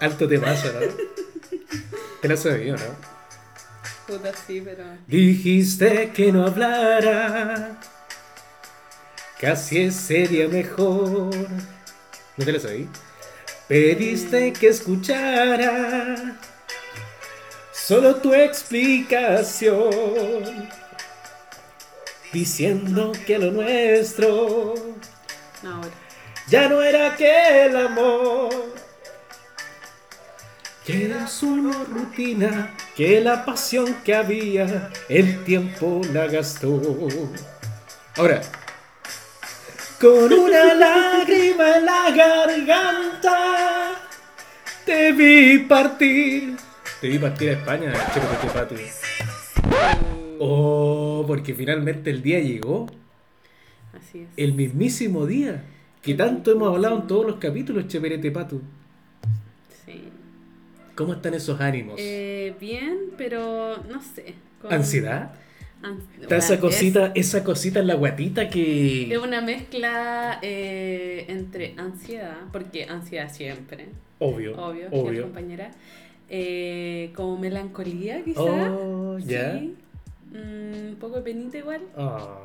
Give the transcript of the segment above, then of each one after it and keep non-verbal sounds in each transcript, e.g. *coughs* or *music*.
Alto temazo, ¿no? Te lo sabía, ¿no? Puta, sí, pero. Dijiste que no hablara. Casi sería mejor. ¿No te lo sabí? Pediste que escuchara. Solo tu explicación. Diciendo que lo nuestro No, ya no era aquel amor. Que era solo rutina, que la pasión que había, el tiempo la gastó. Ahora, con una *laughs* lágrima en la garganta, te vi partir. Te vi partir a España, Pati. Oh, porque finalmente el día llegó. Así es. El mismísimo día que tanto hemos hablado en todos los capítulos, Cheperete Patu. Sí. ¿Cómo están esos ánimos? Eh, bien, pero no sé. con- ¿Ansiedad? An- Está esa es- cosita, esa cosita en la guatita Es que. una mezcla eh, entre ansiedad, porque ansiedad siempre, Obvio. obvio, obvio. compañera. eh, como melancolía, quizá. Oh, ya. Sí. Mm, un poco de penita igual. Ah.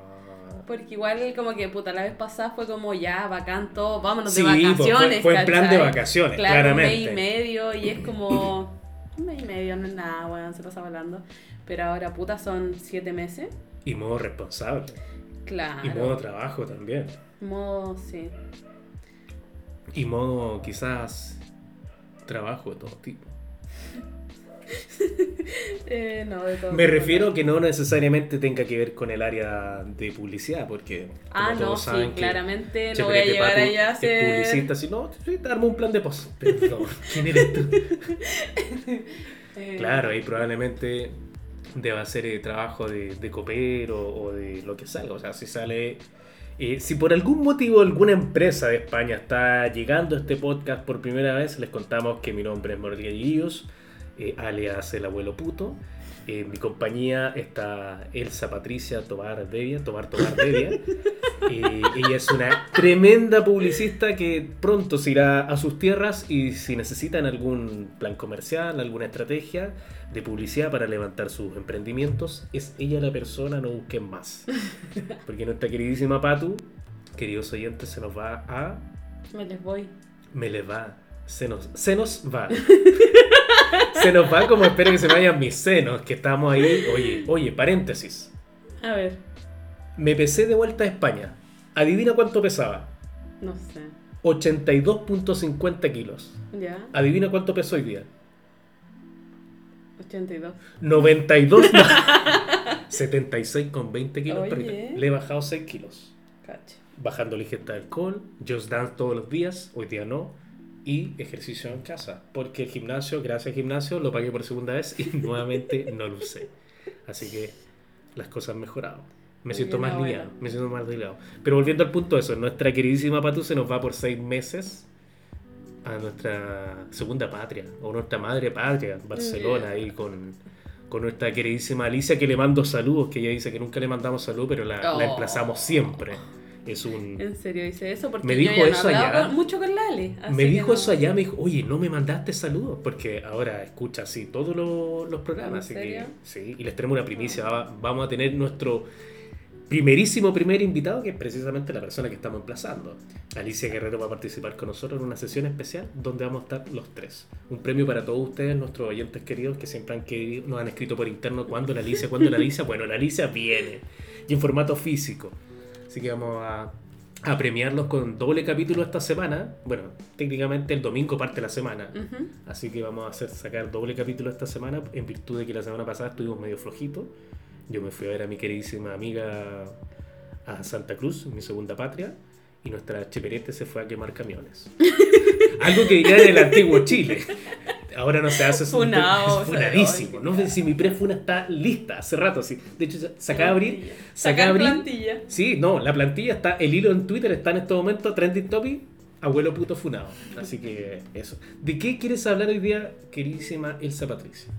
Porque igual como que puta la vez pasada fue como ya bacán todo, vámonos Sí, de pues, vacaciones. fue, fue en plan de vacaciones, Claro, claramente. un mes y medio y es como un mes y medio, no es nada, weón, se pasa hablando. Pero ahora puta son siete meses. Y modo responsable. Claro. Y modo trabajo también. Modo, sí. Y modo quizás trabajo de todo tipo. *laughs* *laughs* Eh, no, de todo. Me refiero que no necesariamente tenga que ver con el área de publicidad, porque Ah, no, sí, claramente no voy a Patu allá a ser... publicista, si no, sí, te armo un plan de post. *laughs* ¿quién eres tú? Eh, Claro, ahí probablemente deba ser eh, trabajo de, de copero o de lo que salga. O sea, si sale. eh, si por algún motivo alguna empresa de España está llegando a este podcast por primera vez, les contamos que mi nombre es Mordialillos, eh, alias el abuelo puto. En mi compañía está Elsa Patricia Tobar Devia, Tobar Tobar Devia. *laughs* Eh, ella es una tremenda publicista que pronto se irá a sus tierras y si necesitan algún plan comercial, alguna estrategia de publicidad para levantar sus emprendimientos, es ella la persona, no busquen más. *laughs* Porque nuestra queridísima Patu, queridos oyentes, se nos va a... Me les voy. Me le va. Se nos, se nos va. *laughs* se nos va como espero que se me vayan mis senos, que estamos ahí. Oye, oye, paréntesis. A ver, Me pesé de vuelta a España. Adivina cuánto pesaba. no sé. 82.50 kilos. ¿Ya? Adivina cuánto pesó hoy día. 82. 92 *laughs* más. 76,20 kilos. Oye. pero Le he bajado 6 kilos. Cacho. Bajando la ingesta de alcohol, just dance todos los días, hoy día no. Y ejercicio en casa. Porque el gimnasio, gracias al gimnasio, lo pagué por segunda vez y *laughs* nuevamente no lo usé. Así que las cosas han mejorado. Me siento más liviano, me siento más liviano. Pero volviendo al punto de eso, nuestra queridísima Patu se nos va por seis meses a nuestra segunda patria, o nuestra madre patria, Barcelona, ahí con, con nuestra queridísima Alicia, que le mando saludos, que ella dice que nunca le mandamos salud, pero la, la Oh. emplazamos siempre. Es un... ¿En serio dice eso? Porque Me yo dijo ya no eso allá. con- mucho con Lale. Me dijo no- eso allá, me dijo, oye, no me mandaste saludos, porque ahora escucha así todos los, los programas, ¿En así serio? que sí, y les tenemos una primicia, va- vamos a tener nuestro primerísimo primer invitado, que es precisamente la persona que estamos emplazando. Alicia Guerrero va a participar con nosotros en una sesión especial donde vamos a estar los tres. Un premio para todos ustedes, nuestros oyentes queridos, que siempre han querido, nos han escrito por interno cuándo la Alicia, cuándo la Alicia. Bueno, la Alicia viene, y en formato físico. Así que vamos a, a premiarlos con doble capítulo esta semana. Bueno, técnicamente el domingo parte la semana. Así que vamos a hacer sacar doble capítulo esta semana en virtud de que la semana pasada estuvimos medio flojitos. Yo me fui a ver a mi queridísima amiga a Santa Cruz, mi segunda patria, y nuestra cheperete se fue a quemar camiones. *laughs* Algo que ya en el antiguo Chile. Ahora no se hace eso. Funao, es funadísimo. No sé si mi prefuna está lista hace rato. Sí. De hecho, se acaba de abrir. Sacar abrir. plantilla. Sí, no, la plantilla está, el hilo en Twitter está en este momento, trending topic, abuelo puto funado. Así que eso. ¿De qué quieres hablar hoy día, queridísima Elsa Patricia?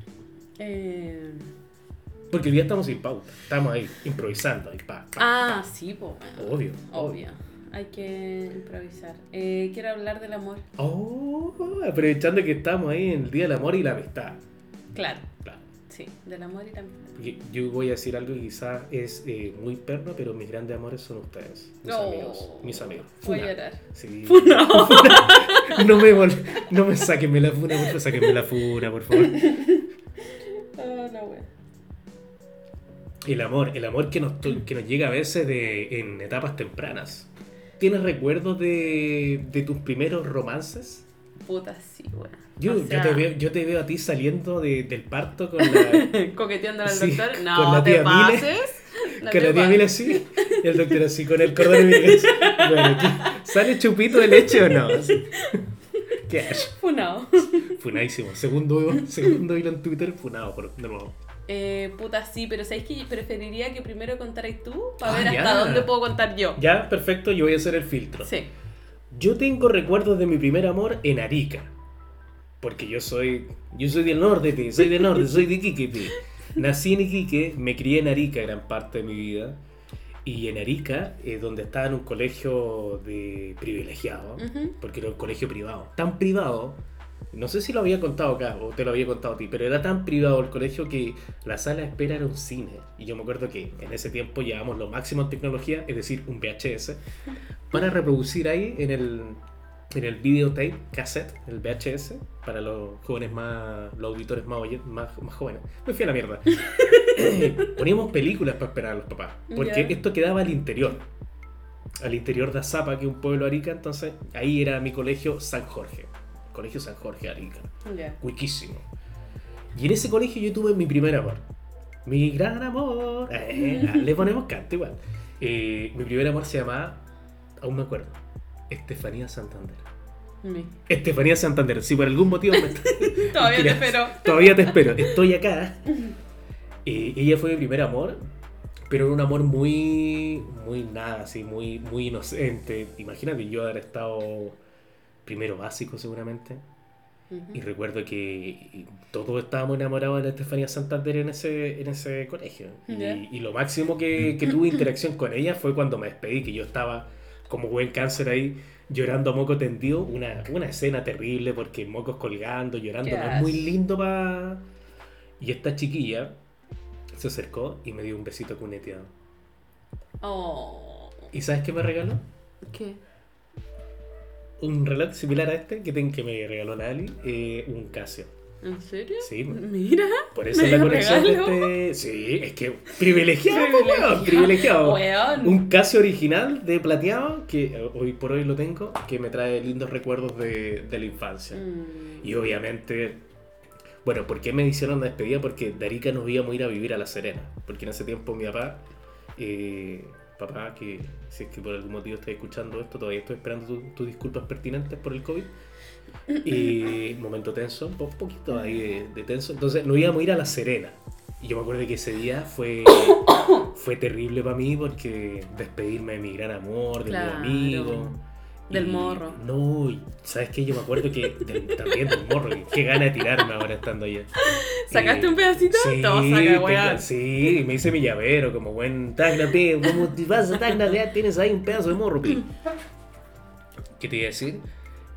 Eh, Porque hoy día estamos sin pauta, estamos ahí improvisando, ahí pa, pa, Ah, sí, pues. Obvio, Obvio. Hay que improvisar. Eh, quiero hablar del amor. Oh, aprovechando que estamos ahí en el Día del Amor y la Amistad. Claro, Claro. sí, del amor y la amistad. Yo voy a decir algo que quizás es eh, muy perno, pero mis grandes amores son ustedes. Mis Oh. amigos. Mis amigos. Voy a Funa. llorar. Sí. No. *laughs* no me no me sáquenme la funa, por favor. Sáquenme la funa, por favor. Oh, *laughs* no, wea. El amor, el amor que nos, to- que nos llega a veces de, en etapas tempranas. ¿Tienes recuerdos de, de tus primeros romances? Puta, sí, bueno. Yo, O yo sea, te veo, yo te veo a ti saliendo de- del parto con la, *laughs* Coqueteando al Sí, doctor. con No, la te tía Mile. pases. *laughs* No con te la tía. Mila así, y el doctor así con el cordón umbilical. Bueno, ¿qué- ¿sale chupito de leche o no? Así. ¿Qué hay? Funao. Funadísimo. Segundo, segundo hilo en Twitter, funado por, de nuevo. Eh, puta, sí, pero ¿sabéis que preferiría que primero contarais tú para Ah, ver hasta ya. dónde puedo contar yo? Ya, perfecto, yo voy a hacer el filtro. Sí. Yo tengo recuerdos de mi primer amor en Arica. Porque yo soy. Yo soy del norte, soy del norte, soy de Iquique, pi. Nací en Iquique, me crié en Arica gran parte de mi vida. Y en Arica, eh, donde estaba en un colegio de privilegiado, Ujú. porque era un colegio privado. Tan privado, no sé si lo había contado acá o te lo había contado a ti, pero era tan privado el colegio que la sala de espera era un cine. Y yo me acuerdo que en ese tiempo llevábamos lo máximo en tecnología, es decir, un VHS, para reproducir ahí en el, en el videotape, cassette, el VHS, para los jóvenes más, los auditores más, más, más jóvenes. Me fui a la mierda. *laughs* Poníamos películas para esperar a los papás, porque esto quedaba al interior. Al interior de Azapa, que es un pueblo Arica, entonces ahí era mi colegio San Jorge. Colegio San Jorge Arica. Cuiquísimo. Y en ese colegio yo tuve mi primer amor. Mi gran amor. Eh, *laughs* le ponemos canto igual. Eh, mi primer amor se llamaba, aún me acuerdo, Estefanía Santander. Estefanía Santander, si por algún motivo me *laughs* Todavía te espero. Todavía te espero, estoy acá. *laughs* Eh, ella fue mi primer amor, pero era un amor muy, muy nada, así, muy, muy inocente. Imagínate yo haber estado primero básico seguramente. Y recuerdo que todos estábamos enamorados de la Estefanía Santander en ese, en ese colegio. Y, Ya. y lo máximo que, que tuve interacción con ella fue cuando me despedí, que yo estaba como buen cáncer ahí, llorando a moco tendido. Una, una escena terrible porque mocos colgando, llorando. No es muy lindo para... Y esta chiquilla se acercó y me dio un besito cuneteado. Oh. ¿Y sabes qué me regaló? ¿Qué? Un reloj similar a este que, ten- que me regaló la Ali, eh, un Casio. ¿En serio? Sí, Mira. Por eso ¿Me es la conexión regalo? de este. Sí, es que privilegiado, weón, privilegiado. Weón. Un Casio original de plateado que eh, hoy por hoy lo tengo, que me trae lindos recuerdos de, de la infancia. Mm. Y obviamente, bueno, ¿por qué me hicieron la despedida? Porque de Arica nos íbamos a ir a vivir a La Serena. Porque en ese tiempo mi papá, eh, papá, que si es que por algún motivo estás escuchando esto, todavía estoy esperando tu- tus disculpas pertinentes por el COVID. Y momento tenso, un po- poquito ahí de, de tenso. Entonces nos íbamos a ir a La Serena. Y yo me acuerdo que ese día fue, *coughs* fue terrible para mí porque despedirme de mi gran amor, de Claro. mi amigo. Del Y- morro. No, ¿sabes qué? Yo me acuerdo que del- también del morro, qué gana de tirarme ahora estando allá. ¿Sacaste Eh, un pedacito? Sí, Te vas a sacar, tengo- weón. sí, y me hice mi llavero, como buen Tacna, pe, como te vas a Tacna, ya tienes ahí un pedazo de morro, pe. ¿Qué te iba a decir?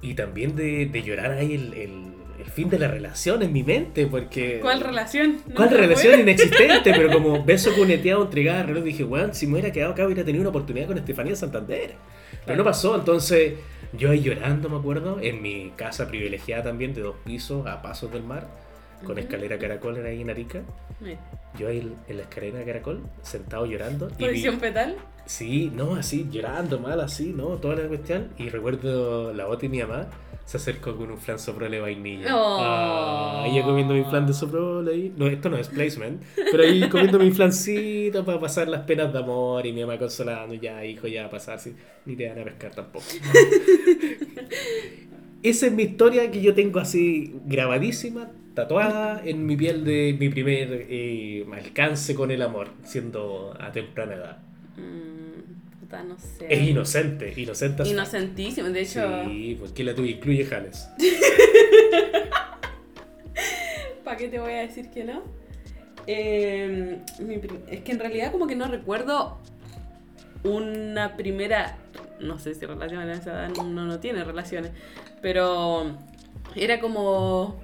Y también de, de llorar ahí el, el- el fin de la relación en mi mente, porque... ¿Cuál relación? ¿No ¿Cuál relación inexistente? Pero como beso cuneteado, entregada, reloj, dije, weón, si me hubiera quedado acá hubiera tenido una oportunidad con Estefanía Santander. Pero no pasó, entonces yo ahí llorando, me acuerdo, en mi casa privilegiada también, de dos pisos, a pasos del mar, con escalera caracol ahí en Arica. Mira. Yo ahí en la escalera caracol, sentado llorando. y vi- Posición fetal. Sí, no, así, llorando mal, así, ¿no? Toda la cuestión. Y recuerdo la bota y mi mamá se acercó con un flan soprole de vainilla. Oh. Ah, ella comiendo mi flan de soprole ahí. No, esto no es placement, pero ahí comiendo mi flancito para pasar las penas de amor y mi mamá consolando, ya, hijo, ya, pasar, sí. Ni te van a pescar tampoco. *laughs* Esa es mi historia que yo tengo así grabadísima, tatuada en mi piel de mi primer eh, alcance con el amor, siendo a temprana edad. Mm, puta, no sé. Es inocente, inocente. Inocentísimo. De hecho, Sí, porque la tuya incluye Jales. *laughs* ¿para qué te voy a decir que no? Eh, prim- es que en realidad como que no recuerdo una primera no sé si relaciones a esa edad uno no tiene relaciones, pero era como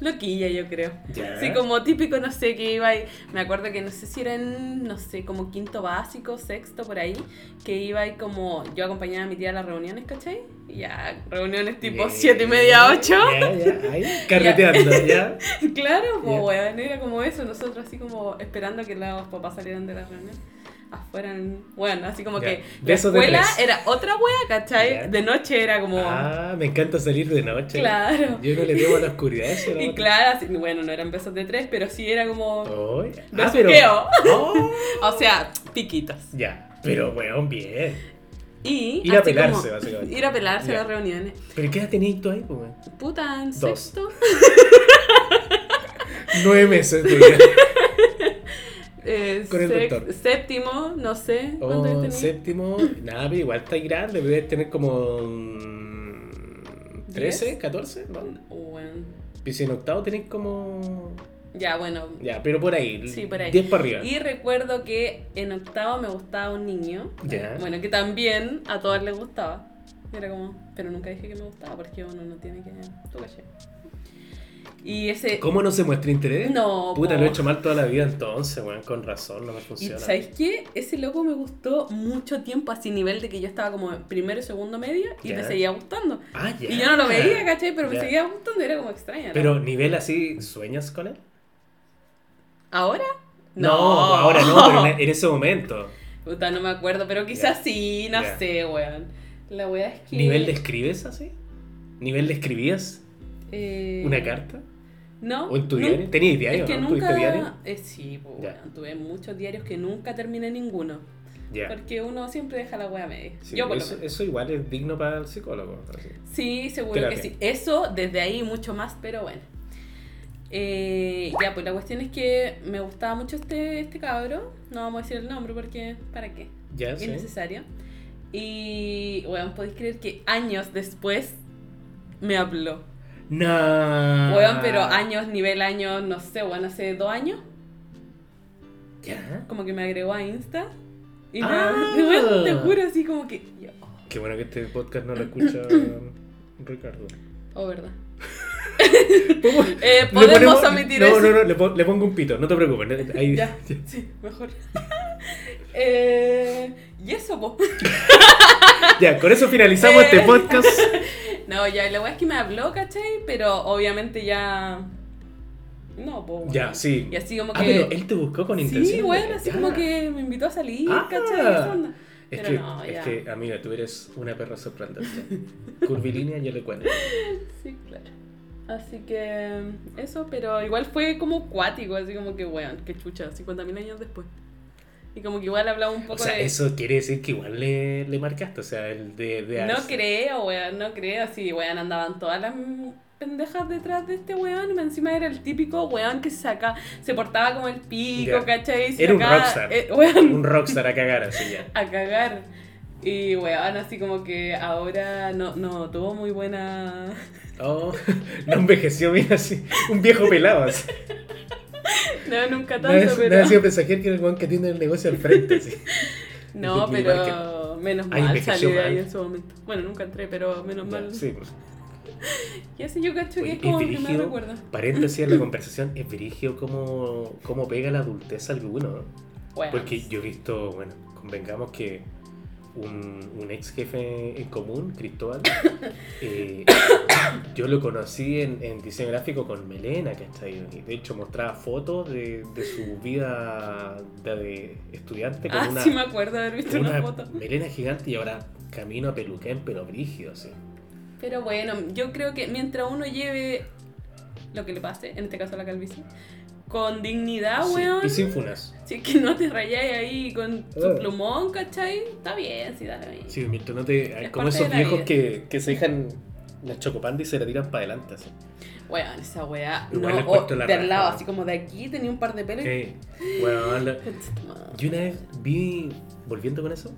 loquilla, yo creo. Sí, como típico, no sé, que iba y, me acuerdo que no sé si era en, no sé, como quinto básico, sexto, por ahí, que iba y como, yo acompañaba a mi tía a las reuniones, ¿cachai? Y ya, reuniones tipo siete y media, ocho. *laughs* Carreteando, ya. *laughs* Claro, pues, weón, era como eso, nosotros así como esperando que los papás salieran de la reunión. Afuera, en- bueno, así como Ya. que la Besos de escuela tres. era otra wea, ¿cachai? Ya. De noche era como... Ah, me encanta salir de noche. Claro. Yo no le temo a la oscuridad. eso. *laughs* Y claro, así- bueno, no eran besos de tres, pero sí era como... Oy. Ah. Oh, *laughs* O sea, piquitos. ya, pero weón, bien. Y Ir a pelarse, básicamente. Ir a pelarse Ya. a las reuniones. ¿Pero qué edad tenías tú ahí, pues, weón? Puta, en Dos. sexto. *laughs* Nueve meses de vida. Eh, Con el doctor. Séptimo, no sé. ¿Cuánto Oh, séptimo, nada, pero igual está grande, debes tener como mm, 13, ¿Diez? 14, ¿no? Bueno. Y si en octavo tenés como... Ya, bueno. Ya, pero por ahí, Sí, por ahí. 10 para arriba. Y recuerdo que en octavo me gustaba un niño. Ya. Bueno, que también a todas les gustaba. Era como, pero nunca dije que me gustaba porque uno no tiene que. Tú caché. Y ese. ¿Cómo no se muestra interés? No, Puta, po. lo he hecho mal toda la vida entonces, weón, con razón, no me Y funciona. ¿sabes qué? Ese loco me gustó mucho tiempo, así nivel de que yo estaba como primero y segundo medio y me seguía gustando. Ah, ya. Y yo no lo veía, ¿cachai? Pero me seguía gustando, era como extraña. ¿no? Pero nivel así, ¿sueñas con él? ¿Ahora? No, ahora no, pero en, *laughs* en ese momento. Puta, no me acuerdo, pero quizás sí, no sé, weón. La weá es que. ¿Nivel de escribes así? ¿Nivel de escribías eh, una carta? ¿No? ¿O en tu diario? ¿Tenías diario, Es que no? nunca. Eh, sí, pues, weón, tuve muchos diarios que nunca terminé ninguno. Porque uno siempre deja la wea media. Sí, Yo eso, igual es digno para el psicólogo. así. Sí, seguro Terapia. que sí. Eso, desde ahí mucho más, pero bueno. Eh, ya, pues la cuestión es que me gustaba mucho este, este cabro. No vamos a decir el nombre porque, ¿para qué? Ya, Es sí. necesario. Y, bueno, podéis creer que años después me habló. No. Weón, pero años, nivel años, no sé, weón, hace dos años, Ya. como que me agregó a Insta. Y me, Ah. *laughs* weón, te juro así como que. yo, Qué bueno que este podcast no lo *clears throat* escucha Ricardo. oh, verdad. *laughs* ¿Podemos- Eh, podemos ponemos- omitir no, eso. No, no, le, le pongo un pito, no te preocupes. Ahí, *laughs* Ya, sí, mejor. eh, y eso, po. Ya, con eso finalizamos Eh. este podcast. No, ya, la weá es que me habló, ¿cachai? Pero obviamente ya. No, weón. Ya, sí. Y así como que. Ah, pero él te buscó con intención. Sí, bueno, así Ya. como que me invitó a salir, Ah. ¿cachai? Es Pero que, no, es que, amiga, tú eres una perra sorprendente. Curvilínea, yo le cuento. *laughs* Sí, claro. Así que eso, pero igual fue como cuático, así como que, weón, qué chucha, 50.000 años después. Y como que igual hablaba un O poco sea, de... eso quiere decir que igual le, le marcaste, o sea, el de... de No creo, weón, no creo, así, weón, andaban todas las pendejas detrás de este weón y encima era el típico weón que se saca, se portaba como el pico, Ya. ¿cachai? Se Era un rockstar. eh, weón, Un rockstar a cagar así ya. *laughs* a cagar. Y weón, así como que ahora no, no tuvo muy buena... Oh, *laughs* no envejeció bien así. Un viejo pelado así. *laughs* No, nunca No tanto, es, pero... no ha sido mensajer que era el weón que tiene el negocio al frente así. *laughs* No, pero menos mal salí de ahí en su momento. Bueno, nunca entré, pero menos mal. sí, pues. *laughs* Y así yo cacho que es como primer brígido, recuerdo. paréntesis en la *laughs* conversación, es virigio cómo, cómo pega la adultez a alguno. ¿no? Bueno, Porque yo he visto, bueno, convengamos que un, un ex jefe en común, Cristóbal, *laughs* eh, yo lo conocí en, en diseño gráfico con Melena, ¿cachai? Y de hecho mostraba fotos de, de su vida de, de estudiante con ah, una, sí me acuerdo de haber visto una, una foto. melena gigante y ahora camino a Peluquén, pero brígido, sí. Pero bueno, yo creo que mientras uno lleve lo que le pase, en este caso la calvicie, con dignidad, Sí, weón. Y sin funas. Si es que no te rayáis ahí con su Eh. plumón, ¿cachai? Está bien, sí, dale bien. Sí, mientras no te. Es como esos viejos que, que se dejan la chocopanda y se la tiran para adelante, así. Weón, esa weá. No, o la de al lado, así como de aquí tenía un par de pelos. la- *laughs* Madre. Yo una vez vi, volviendo con eso,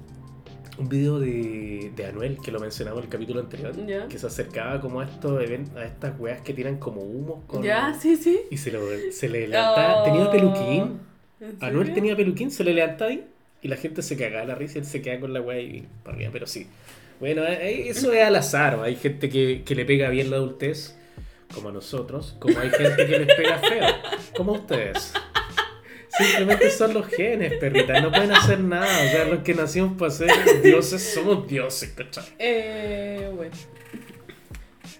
un video de, de Anuel que lo mencionaba en el capítulo anterior, que se acercaba como a estos a estas weas que tiran como humos con Ya, sí, sí. y se, lo, se le *laughs* levantaba, tenía Oh. peluquín, ¿En Anuel tenía peluquín, se le levantaba ahí Y la gente se caga la risa y él se queda con la weá y para arriba, pero sí. Bueno, eh, eso es al azar. Hay gente que, que le pega bien la adultez, como a nosotros, como hay gente que les pega feo, como a ustedes. Simplemente son los genes, perrita. No pueden hacer nada. O sea, los que nacimos para ser dioses somos dioses, ¿cachai? Eh, bueno.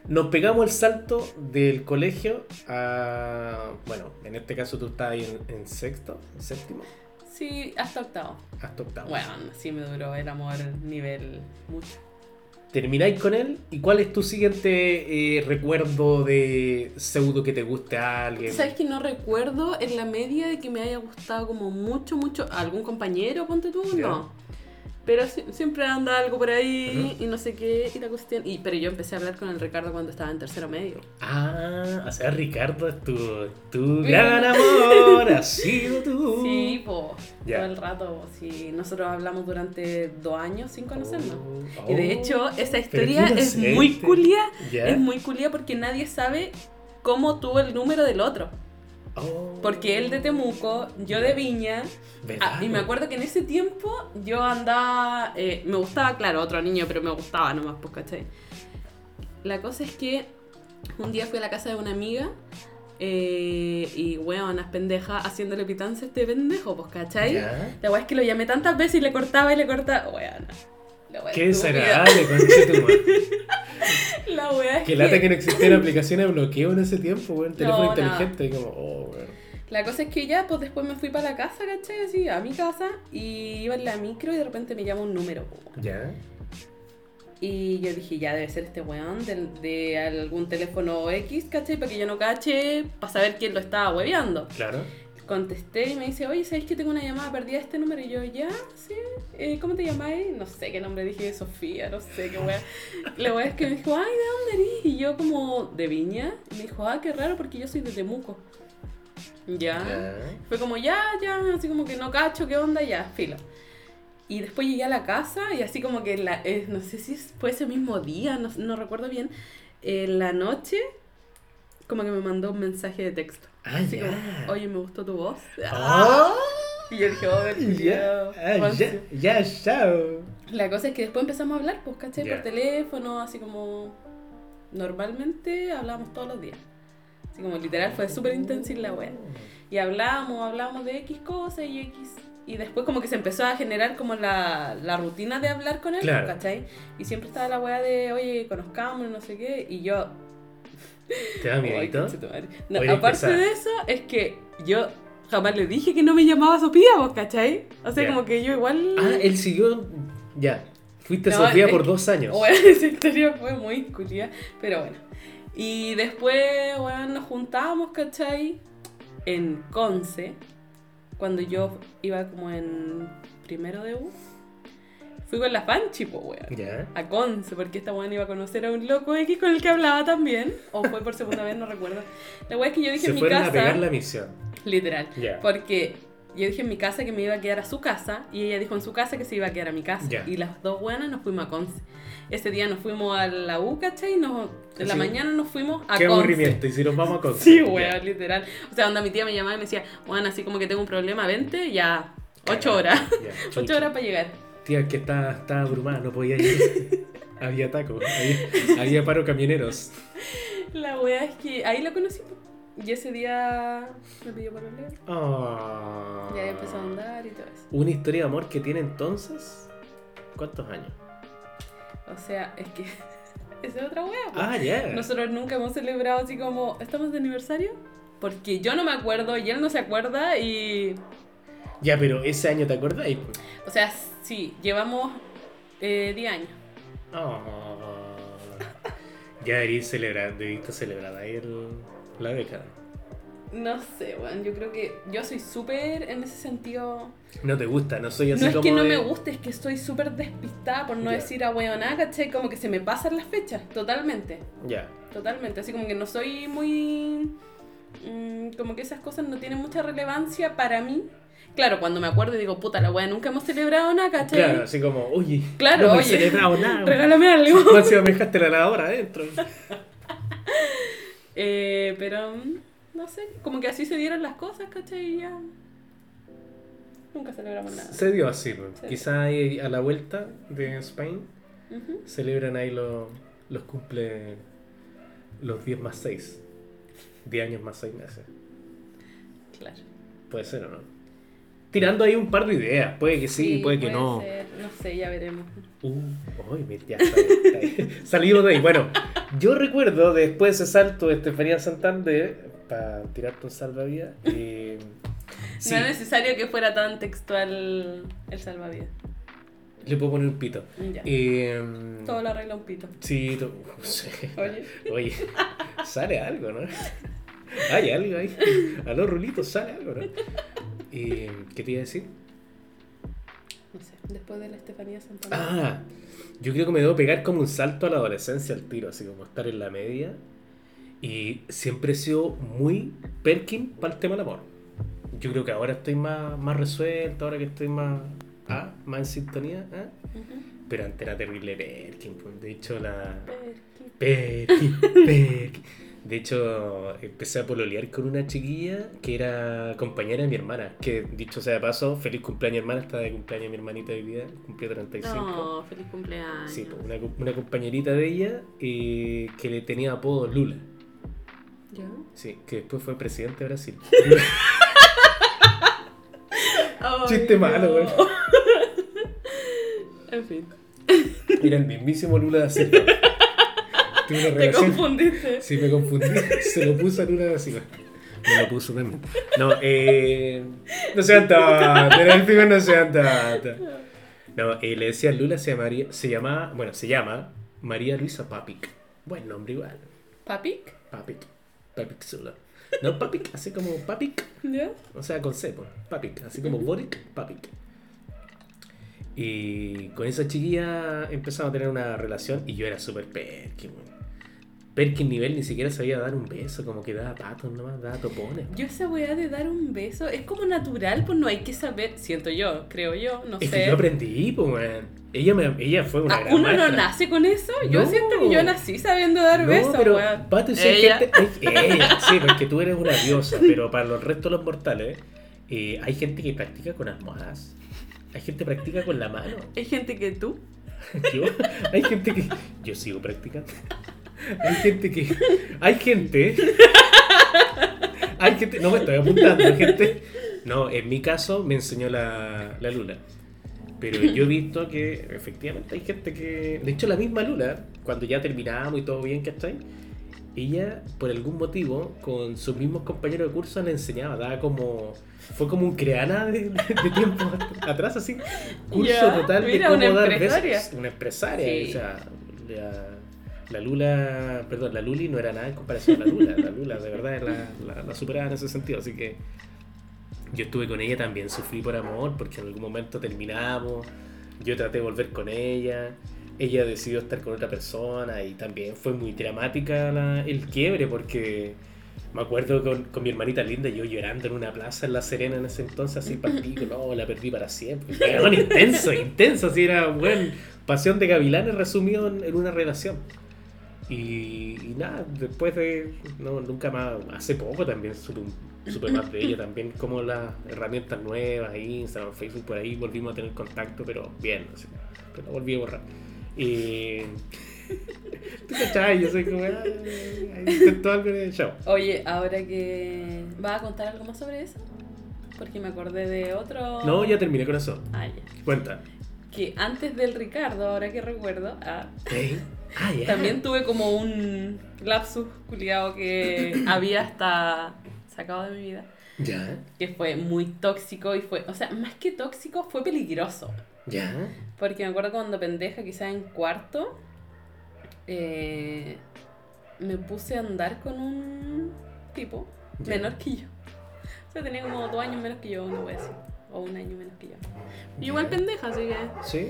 Nos pegamos el salto del colegio a. Bueno, en este caso tú estás ahí en, en sexto, en séptimo, Sí, hasta octavo. hasta octavo. Bueno, sí me duró el amor nivel mucho. Termináis con él. ¿Y cuál es tu siguiente eh, recuerdo de pseudo que te guste a alguien? ¿Sabes que no recuerdo en la media de que me haya gustado como mucho, mucho algún compañero, ponte tú? No. Pero si- siempre anda algo por ahí y no sé qué, y la cuestión. Y, pero yo empecé a hablar con el Ricardo cuando estaba en tercero medio. Ah, o sea, Ricardo es tu, tu gran amor, ha sido tú. Sí, po, Ya. todo el rato. Sí, nosotros hablamos durante dos años sin conocernos. Oh, Y de oh, hecho, esa historia es muy culia. Ya. Es muy culia porque nadie sabe cómo tuvo el número del otro. Oh, Porque él de Temuco, yo de Viña. Ah, y me acuerdo que en ese tiempo yo andaba. eh, me gustaba, claro, otro niño, pero me gustaba nomás, pues, ¿cachai? La cosa es que un día fui a la casa de una amiga. eh, y weonas pendeja haciéndole pitanza a este pendejo, pues, ¿cachai? La weá es que lo llamé tantas veces y le cortaba y le cortaba. Weona. La weá Qué desagradable, madre. *laughs* La weá es Que lata que no existían aplicaciones de bloqueo en ese tiempo, weón. Teléfono No, inteligente. Como, oh, weón. La cosa es que ya, pues después me fui para la casa, ¿cachai? Así, a mi casa, y iba en la micro y de repente me llama un número, weón. Ya. Y yo dije, ya debe ser este weón de, algún teléfono X, ¿cachai? Para que yo no cache, para saber quién lo estaba hueveando. Claro. Contesté y me dice, oye, ¿sabéis que tengo una llamada perdida de este número? Y yo, ya, sí. Eh, ¿Cómo te llamáis? No sé qué nombre dije, Sofía, no sé qué wea. La wea es que me dijo, ay, ¿de dónde eres? Y yo como, ¿de Viña? Y me dijo, ah, qué raro porque yo soy de Temuco. Ya. Fue como, ya, ya, así como que no cacho, qué onda, ya, filo. Y después llegué a la casa y así como que, la, eh, no sé si fue ese mismo día, no, no recuerdo bien, en la noche, como que me mandó un mensaje de texto. Ah, Así ya. como, oye, me gustó tu voz. Oh, *laughs* Y yo dije, oh, ya. Ah, ya, ya, chao. La cosa es que después empezamos a hablar, pues, ¿cachai? Ya. Por teléfono, así como normalmente hablábamos todos los días. Así como literal, fue súper intensa la wea. Y hablamos, hablamos de X cosas y X. Y después como que se empezó a generar como la, la rutina de hablar con él, Claro. ¿cachai? Y siempre estaba la wea de, oye, conozcámonos, no sé qué. Y yo... ¿Te da *laughs* miedito? No, aparte de eso, es que yo jamás le dije que no me llamaba Sofía, vos, ¿cachai? O sea, como que yo igual... Ah, él siguió. Ya. Fuiste No, Sofía por que- dos años. Bueno, *laughs* esa historia fue muy culia, pero bueno. Y después, bueno, nos juntamos, ¿cachai? En Conce, cuando yo iba como en primero de U. Fui con la Panchi, pues, weón. Ya. A Conce, porque esta weón iba a conocer a un loco X con el que hablaba también. O fue por segunda vez, no recuerdo. La weón es que yo dije Se en mi casa. a pegar la misión. Literal. Ya. Porque yo dije en mi casa que me iba a quedar a su casa y ella dijo en su casa que se iba a quedar a mi casa. Ya. Y las dos buenas nos fuimos a Conce. Ese día nos fuimos a la U, ¿cachai? Nos, en la mañana nos fuimos a Qué Conce. aburrimiento. Y si nos vamos a Conce. Sí, weón, literal. O sea, cuando mi tía me llamaba y me decía, bueno, así como que tengo un problema, vente, ya, ocho horas. Ya, *laughs* Ocho horas para llegar. Tía, que está, está abrumada, no podía ir. *laughs* había taco, había, había paro camioneros. La wea es que ahí la conocí. Y ese día me pidió para leer. Ah. Y ahí empezó a andar y todo eso. Una historia de amor que tiene entonces. ¿Cuántos años? O sea, es que *laughs* esa es otra wea. po. Ah, ya. Nosotros nunca hemos celebrado así como, ¿estamos de aniversario? Porque yo no me acuerdo y él no se acuerda y... Ya, pero ese año te acordáis. O sea, sí, llevamos eh, 10 años. Ah. Ya deberías celebrar, debiste celebrar ahí el- la década. No sé, bueno, yo creo que yo soy súper en ese sentido... No te gusta, no soy así No es como. que no de- me guste, es que estoy súper despistada por no decir a weoná, ¿cachai? Como que se me pasan las fechas, totalmente. Ya. Totalmente, así como que no soy muy... mm, como que esas cosas no tienen mucha relevancia para mí. Claro, cuando me acuerdo y digo, puta la wea, nunca hemos celebrado nada, ¿cachai? Claro, así como, oye, Claro, no oye, celebrado nada. Regálame algo. Más encima me dejaste la lavadora adentro. *laughs* Eh, pero, mm, no sé, como que así se dieron las cosas, ¿cachai? Y ya. Nunca celebramos nada. Se dio así, pues. Sí. quizá ahí a la vuelta de Spain celebran ahí los, los cumple los 10 más 6. 10 años más 6 meses. Claro. Puede ser o no. Tirando ahí un par de ideas. Puede que sí, puede que no. ser. No sé, ya veremos. Uh, me- ya. *laughs* Salimos de ahí. Bueno, yo recuerdo después de ese salto de Estefanía Santander para tirarte un salvavidas. *laughs* eh, sí, No es necesario que fuera tan textual el salvavidas. le puedo poner un pito. Ya. Eh, Todo lo arregla un pito. Sí, to- *laughs* sí. Oye. Oye, sale algo, ¿no? Hay algo ahí. A los rulitos sale algo, ¿no? Eh, ¿Qué te iba a decir? No sé, después de la Estefanía Santana. Ah, yo creo que me debo pegar como un salto a la adolescencia al tiro, así como estar en la media. Y siempre he sido muy Perkin para el tema del amor. Yo creo que ahora estoy más, más resuelto, ahora que estoy más, ah, más en sintonía. ah. Pero antes era terrible Perkin. pues, De hecho, la, Perky. Perkin, Perkin. De hecho, empecé a pololear con una chiquilla que era compañera de mi hermana. Que, dicho sea de paso, feliz cumpleaños hermana. Está de cumpleaños mi hermanita hoy día. Cumplió 35. No, feliz cumpleaños. Sí, pues, una, una compañerita de ella eh, que le tenía apodo Lula. ¿Ya? Sí, que después fue presidente de Brasil. *laughs* *laughs* Chiste malo, güey. *laughs* En fin, Era el mismísimo Lula da Silva. Una te confundiste. Sí, me confundí. Se lo puso a Lula da Silva. Me lo puso también. No, eh. No sean tontos. En el pico no sean tontos. No, eh, le decía Lula, se, llamaría, se llamaba. Bueno, se llama María Luisa Papic. Buen nombre igual. ¿Papic? Papic. Papic Zula. No, Papic, así como Papic. ¿Ya? O sea, con C, Papic. Así como Boric, Papic. Y con esa chiquilla empezamos a tener una relación y yo era súper weón. Perkin nivel ni siquiera sabía dar un beso, como que daba patos nomás, daba topones. Yo esa weá de dar un beso es como natural, pues no hay que saber, siento yo, creo yo, no Es sé. que yo aprendí, pues, weón. Ella, me, ella fue una Ah, gran ¿Uno maestra. no nace con eso? Yo No. siento que yo nací sabiendo dar No, besos, pero weón. Pato, si hay Ella. gente. ella, sí, porque tú eres una diosa, *laughs* pero para los restos de los mortales, eh, hay gente que practica con almohadas. Hay gente que practica con la mano. Hay gente que tú. *laughs* Yo, hay gente que. Yo sigo practicando. Hay gente que. Hay gente. Hay gente. No me estoy apuntando, hay gente. No, en mi caso me enseñó la, la Lula. Pero yo he visto que efectivamente hay gente que. De hecho, la misma Lula, cuando ya terminamos y todo bien, ¿cachai? Ella, por algún motivo, con sus mismos compañeros de curso le enseñaba, daba como. Fue como un creana de, de tiempo atrás, así. Curso total de cómo una dar empresaria. besos. Una empresaria. Sí. O sea, la, la Lula. Perdón, la Luli no era nada en comparación a la Lula. La Lula, de verdad, la, la, la superaba en ese sentido. Así que yo estuve con ella también, sufrí por amor, porque en algún momento terminamos. Yo traté de volver con ella. Ella decidió estar con otra persona y también fue muy dramática la- el quiebre porque me acuerdo con, con mi hermanita linda, yo llorando en una plaza en La Serena en ese entonces, así partido, no, la perdí para siempre. Pero bueno, *laughs* intenso, intenso, así era, bueno, pasión de gavilanes resumido en, en una relación. Y, y nada, después de, no, nunca más, hace poco también supe, un- supe más de ella, también como las herramientas nuevas, Instagram, Facebook, por ahí volvimos a tener contacto, pero bien, así, pero no volví a borrar. Y... ¿Tú cachai? Yo soy como, "Ay, ay, intento algo en el show. Oye, ahora que. ¿Vas a contar algo más sobre eso? Porque me acordé de otro. No, ya terminé con eso. Ah, ya. Cuenta. Que antes del Ricardo, ahora que recuerdo, ah, ¿Eh? Ah, también tuve como un lapsus culiado que *coughs* había hasta sacado de mi vida. Ya, Que fue muy tóxico y fue. O sea, más que tóxico, fue peligroso. ya. Porque me acuerdo cuando pendeja, quizás en cuarto, eh, me puse a andar con un tipo menor que yo. O sea, tenía como dos años menos que yo, no voy a decir. O un año menos que yo. Igual pendeja, así que. ¿Sí?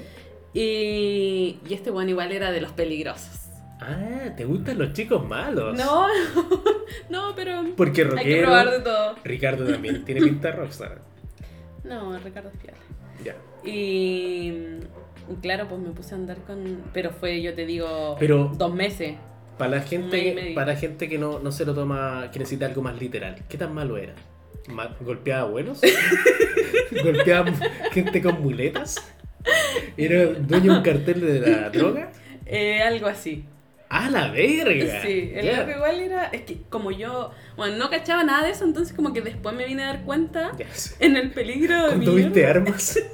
Y, y este bueno igual era de los peligrosos. Ah, ¿te gustan los chicos malos? No, *laughs* no, pero Porque hay que rockero. probar de todo. Ricardo también *laughs* tiene pinta rockstar. No, Ricardo es piola. Ya. Y y claro, pues me puse a andar con... Pero fue, yo te digo, Pero- dos meses. Para la gente, para gente que no, no se lo toma, que necesita algo más literal, ¿qué tan malo era? ¿Golpeaba buenos? *laughs* ¿Golpeaba gente con muletas? ¿Era dueño de un cartel de la *laughs* droga? Eh, algo así. ¡Ah, la verga! Sí, el loco igual era. Es que como yo. Bueno, no cachaba nada de eso, entonces como que después me vine a dar cuenta Ya sé. en el peligro de ¿Cuándo viste armas? *laughs*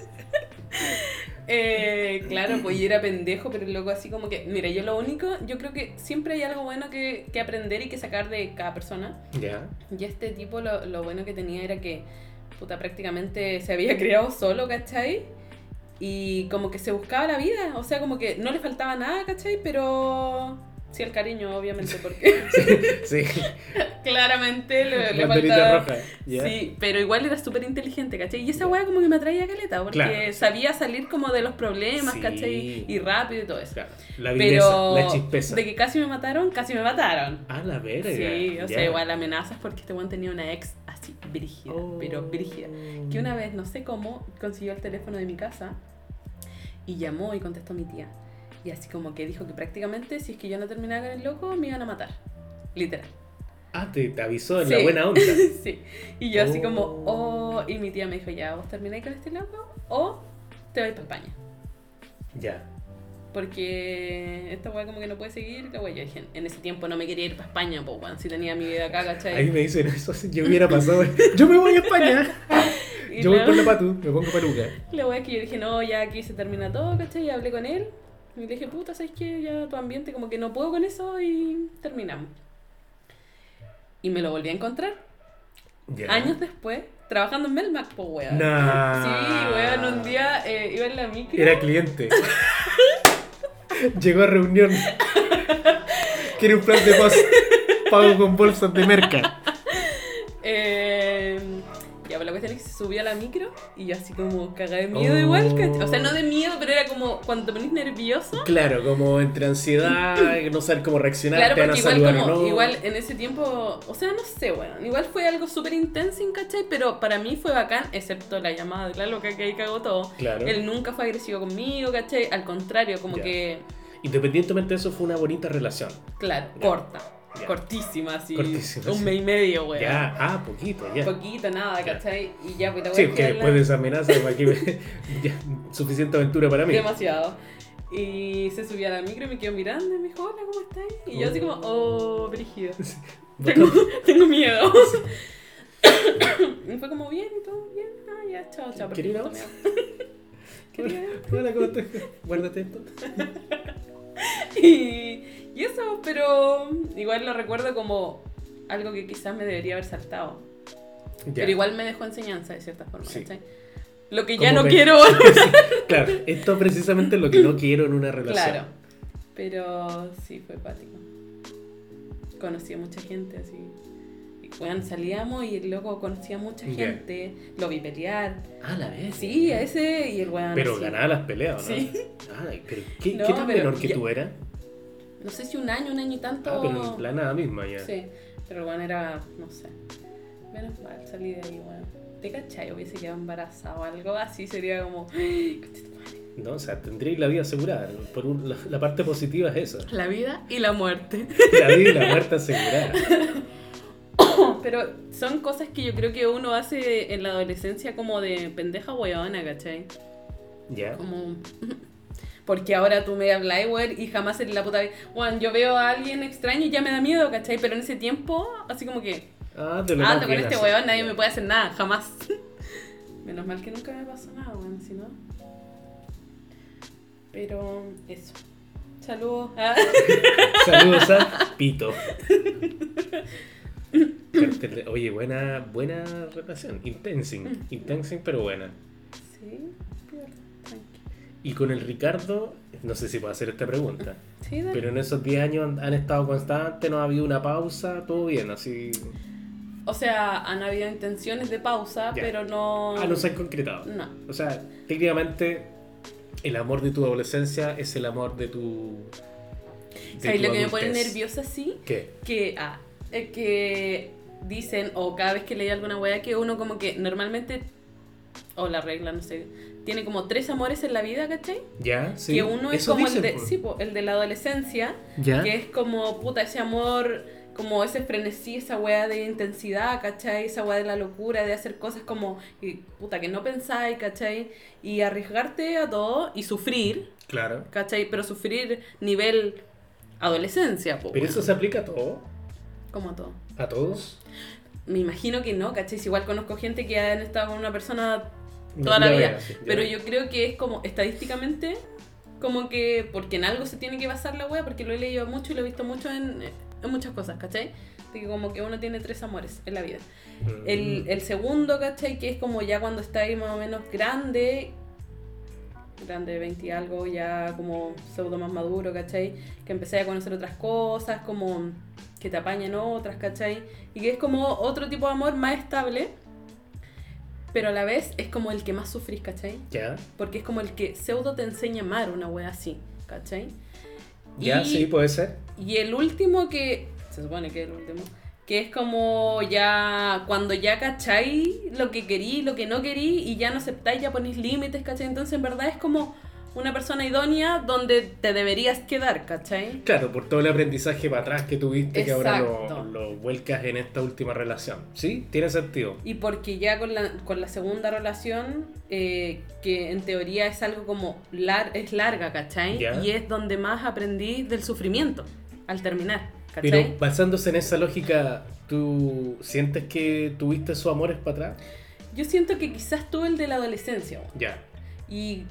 Eh, claro, pues yo era pendejo, pero luego así como que. Mira, yo lo único. Yo creo que siempre hay algo bueno que, que aprender y que sacar de cada persona. ya. Y este tipo lo, lo bueno que tenía era que, puta, prácticamente se había *laughs* criado solo, ¿cachai? Y como que se buscaba la vida, o sea, como que no le faltaba nada, ¿cachai? Pero sí el cariño, obviamente, porque *laughs* Sí. *laughs* claramente le, faltaba... roja. Sí, pero igual era súper inteligente, ¿cachai? Y esa weá como que me atraía caleta, porque Claro. sabía salir como de los problemas, Sí. ¿cachai? Y rápido y todo eso. Claro. La Pero la chispeza. de que casi me mataron, casi me mataron. Ah, la verga. Sí, o sea, igual amenazas porque este weón tenía una ex brígida, Oh. pero brígida. Que una vez, no sé cómo, consiguió el teléfono de mi casa y llamó y contestó a mi tía. Y así como que dijo que prácticamente si es que yo no terminaba con el loco, me iban a matar. Literal. Ah, te, te avisó en Sí. la buena onda. *laughs* sí. Y yo así como, Oh. oh, y mi tía me dijo, ya, vos termináis con este loco o te vais para España. Ya. Porque esta weá como que no puede seguir. La weá, yo dije, en ese tiempo no me quería ir para España, pues weón, si tenía mi vida acá, ¿cachai? Ahí me dicen eso, si yo hubiera pasado. *laughs* Yo me voy a España. *laughs* Y Yo voy con la patu, me pongo peluca. La weá es que yo dije, no, ya aquí se termina todo, ¿cachai? Y hablé con él. Y le dije, puta, ¿sabes qué? Ya tu ambiente como que no puedo con eso y terminamos. Y me lo volví a encontrar años después, trabajando en Melmac, pues weón. Nah. Sí, weón, un día eh, iba en la micro. Era cliente. *laughs* Llegó a reunión. Quiere un plan de paz. Pago con bolsas de merca. Eh, subió a la micro y yo así como cagada de miedo Oh. igual, ¿cachai? O sea, no de miedo, pero era como cuando te pones nervioso. Claro, como entre ansiedad, *laughs* no saber cómo reaccionar, Claro, te van a igual, saludar como, no. igual en ese tiempo, o sea, no sé, bueno, igual fue algo súper intenso, ¿cachai? Pero para mí fue bacán, excepto la llamada de la loca que ahí cagó todo. Claro. Él nunca fue agresivo conmigo, ¿cachai? Al contrario, como Ya. que, Independientemente de eso, fue una bonita relación. claro, Ya. corta, Cortísima, así, Cortísima, un sí. mes y medio, weón. Ya, ah, poquito, ya. Poquito, nada, Ya. ¿cachai? Y ya, pues la Sí, que la- después de esa amenaza, aquí me- *laughs* ya, suficiente aventura para mí. Demasiado. Y se subió a la micro y me quedó mirando y me dijo, hola, ¿cómo estás? Y yo así como, oh, brígido. *laughs* *laughs* Tengo, tengo miedo. *coughs* y fue como, bien, y todo, bien. Ah, ya, chao, chao. ¿Quería perfecto, una meo. Quería- Hola, ¿cómo estás? Guárdate esto. y, y eso, pero igual lo recuerdo como algo que quizás me debería haber saltado. Pero igual me dejó enseñanza de cierta forma. Lo que ya no quiero. *laughs* Claro, esto precisamente es lo que no quiero en una relación. claro. Pero sí, fue pático. Conocí a mucha gente así. Bueno, salíamos y el loco conocía a mucha gente. Lo vi pelear. Ah, la vez. Sí, a ese y el weón. Pero así. ganaba las peleas, ¿no? Sí. Ay, pero ¿qué, No, ¿qué tan pero menor que tú eras? No sé si un año, un año y tanto. Ah, pero la nada misma ya. Sí, pero el weón era, no sé. Menos mal, salí de ahí, weón. ¿Te cachai? Hubiese quedado embarazada o algo así, sería como. *gasps* No, o sea, tendríais la vida asegurada. Por un- la, la parte positiva es esa. La vida y la muerte. *laughs* La vida y la muerte asegurada. *coughs* Pero son cosas que yo creo que uno hace en la adolescencia como de pendeja weona, ¿cachai? Ya. Como... Porque ahora tú me hablas, weón, y jamás en la puta. Weón, yo veo a alguien extraño y ya me da miedo, ¿cachai? Pero en ese tiempo, así como que... Ah, te lo Ah, con este weón nadie me puede hacer nada, jamás. *laughs* Menos mal que nunca me pasó nada, weón, si no... Pero eso. Saludos. Ah. *laughs* Saludos a Pito. *laughs* Oye, buena, buena relación. Intensing. Intensing, pero buena. Sí. Y con el Ricardo, no sé si puedo hacer esta pregunta. Sí, dale. Pero en esos 10 años han, estado constantes, no ha habido una pausa, todo bien, así. O sea, han habido intenciones de pausa, Ya. pero no. Ah, no se han concretado. No. O sea, técnicamente, el amor de tu adolescencia es el amor de tu. de ¿Sabes tu lo que me pone nerviosa sí? ¿Qué? Que, ah, es que dicen, o cada vez que leí alguna wea, que uno como que normalmente, o la regla, no sé, tiene como tres amores en la vida, ¿cachai? ¿Ya? Sí. que uno es Eso como dicen, el, de, sí, po, el de la adolescencia, ¿Ya? que es como, puta, ese amor como ese frenesí, esa weá de intensidad, ¿cachai? Esa weá de la locura, de hacer cosas como, y, puta, que no pensáis, ¿cachai? Y arriesgarte a todo y sufrir, Claro. ¿cachai? Pero sufrir nivel adolescencia, po, Pero eso se aplica a todo. Como a todo. A todos. Me imagino que no, ¿cachai? Si igual conozco gente que han estado con una persona toda la ya vida. veo, sí, Pero yo creo que es como estadísticamente, como que porque en algo se tiene que basar la wea, porque lo he leído mucho y lo he visto mucho en, en muchas cosas, ¿cachai? De que como que uno tiene tres amores en la vida. Mm. El, el segundo, ¿cachai? Que es como ya cuando está ahí más o menos grande, grande, 20 y algo, ya como pseudo más maduro, ¿cachai? Que empecé a conocer otras cosas, como que te apañan otras, ¿cachai? Y que es como otro tipo de amor más estable, pero a la vez es como el que más sufrís, ¿cachai? Ya. Porque es como el que pseudo te enseña a amar una wea así, ¿cachai? Ya, sí, puede ser. y el último que. Se supone que es el último. Que es como ya. Cuando ya cacháis lo que querí, lo que no querí, y ya no aceptáis, ya ponéis límites, ¿cachai? Entonces en verdad es como una persona idónea donde te deberías quedar, ¿cachai? Claro, por todo el aprendizaje para atrás que tuviste que ahora lo, lo vuelcas en esta última relación. ¿Sí? Tiene sentido. Y porque ya con la, con la segunda relación, eh, que en teoría es algo como lar es larga, ¿cachai? Ya. Y es donde más aprendí del sufrimiento al terminar, ¿cachai? Pero basándose en esa lógica, ¿tú sientes que tuviste esos amores para atrás? Yo siento que quizás tuve el de la adolescencia. Ya. Y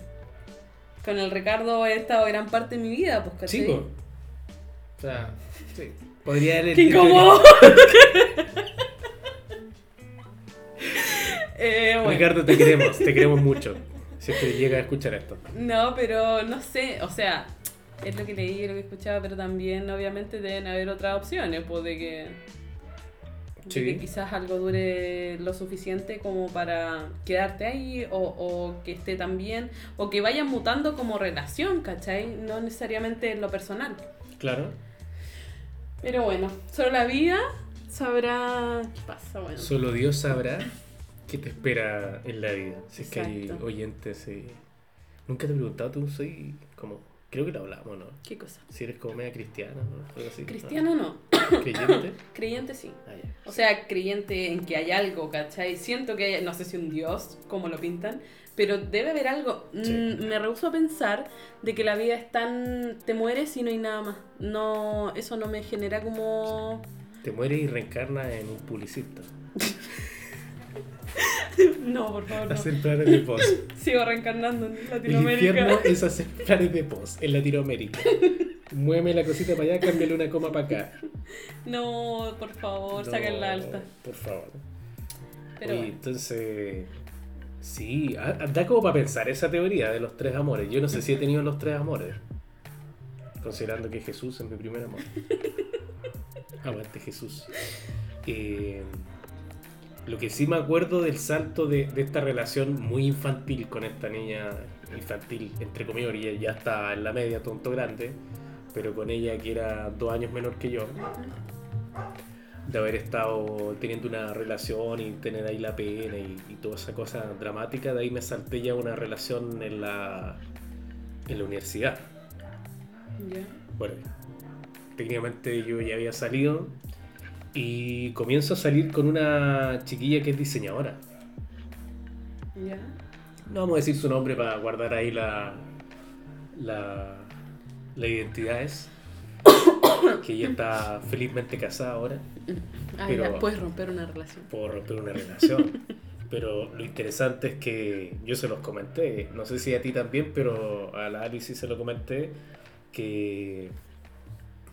con el Ricardo he estado gran parte de mi vida, pues, ¿cachai? Po. O sea, sí. Podría haber... *laughs* ¡Qué incómodo! *laughs* *laughs* eh, bueno. Ricardo, te queremos, te queremos mucho. Si es que llega a escuchar esto. No, pero no sé, o sea, es lo que leí, lo que escuchaba, pero también obviamente deben haber otras opciones, pues de que, de que quizás algo dure lo suficiente como para quedarte ahí o, o que esté tan bien, o que vayan mutando como relación, ¿cachai? No necesariamente en lo personal. Claro. Pero bueno, solo la vida sabrá qué pasa, bueno. Solo Dios sabrá qué te espera en la vida. Si es que hay oyentes. eh, Nunca te he preguntado, tú soy como. Creo que lo hablamos, ¿no? ¿Qué cosa? Si eres como media cristiana, ¿no? Algo así. Cristiano no, ¿no? ¿Creyente? *coughs* creyente sí. Ah, ya. O sea, creyente en que hay algo, ¿cachai? Siento que hay, no sé si un dios, como lo pintan, pero debe haber algo. Sí. Mm, me rehuso a pensar de que la vida es tan... te mueres y no hay nada más. No, eso no me genera como... Te mueres y reencarnas en un publicista. *laughs* *laughs* No, por favor, no. Hacer planes de post. *laughs* Sigo reencarnando en El Latinoamérica. infierno es hacer *laughs* planes de post en Latinoamérica. Muéveme la cosita para allá, cámbiale una coma para acá. No, por favor, No, sáquenla alta. Por favor. Pero Oye, bueno. entonces. Sí, da como para pensar esa teoría de los tres amores. Yo no sé si he tenido los tres amores. Considerando que Jesús es mi primer amor. Aguante Jesús. Eh, lo que sí me acuerdo del salto de, de esta relación muy infantil con esta niña, infantil, entre comillas, ella ya está en la media, tonto grande, pero con ella que era dos años menor que yo, de haber estado teniendo una relación y tener ahí la pena y, y toda esa cosa dramática, de ahí me salté ya una relación en la, en la universidad. Ya. Bueno, técnicamente yo ya había salido y comienzo a salir con una chiquilla que es diseñadora. Ya. No vamos a decir su nombre para guardar ahí la, la, la identidades. que ella está felizmente casada ahora Ah, Pero- ya, puedes romper una relación. por romper una relación. Pero lo interesante es que yo se los comenté, no sé si a ti también, pero a la Alice sí se lo comenté, que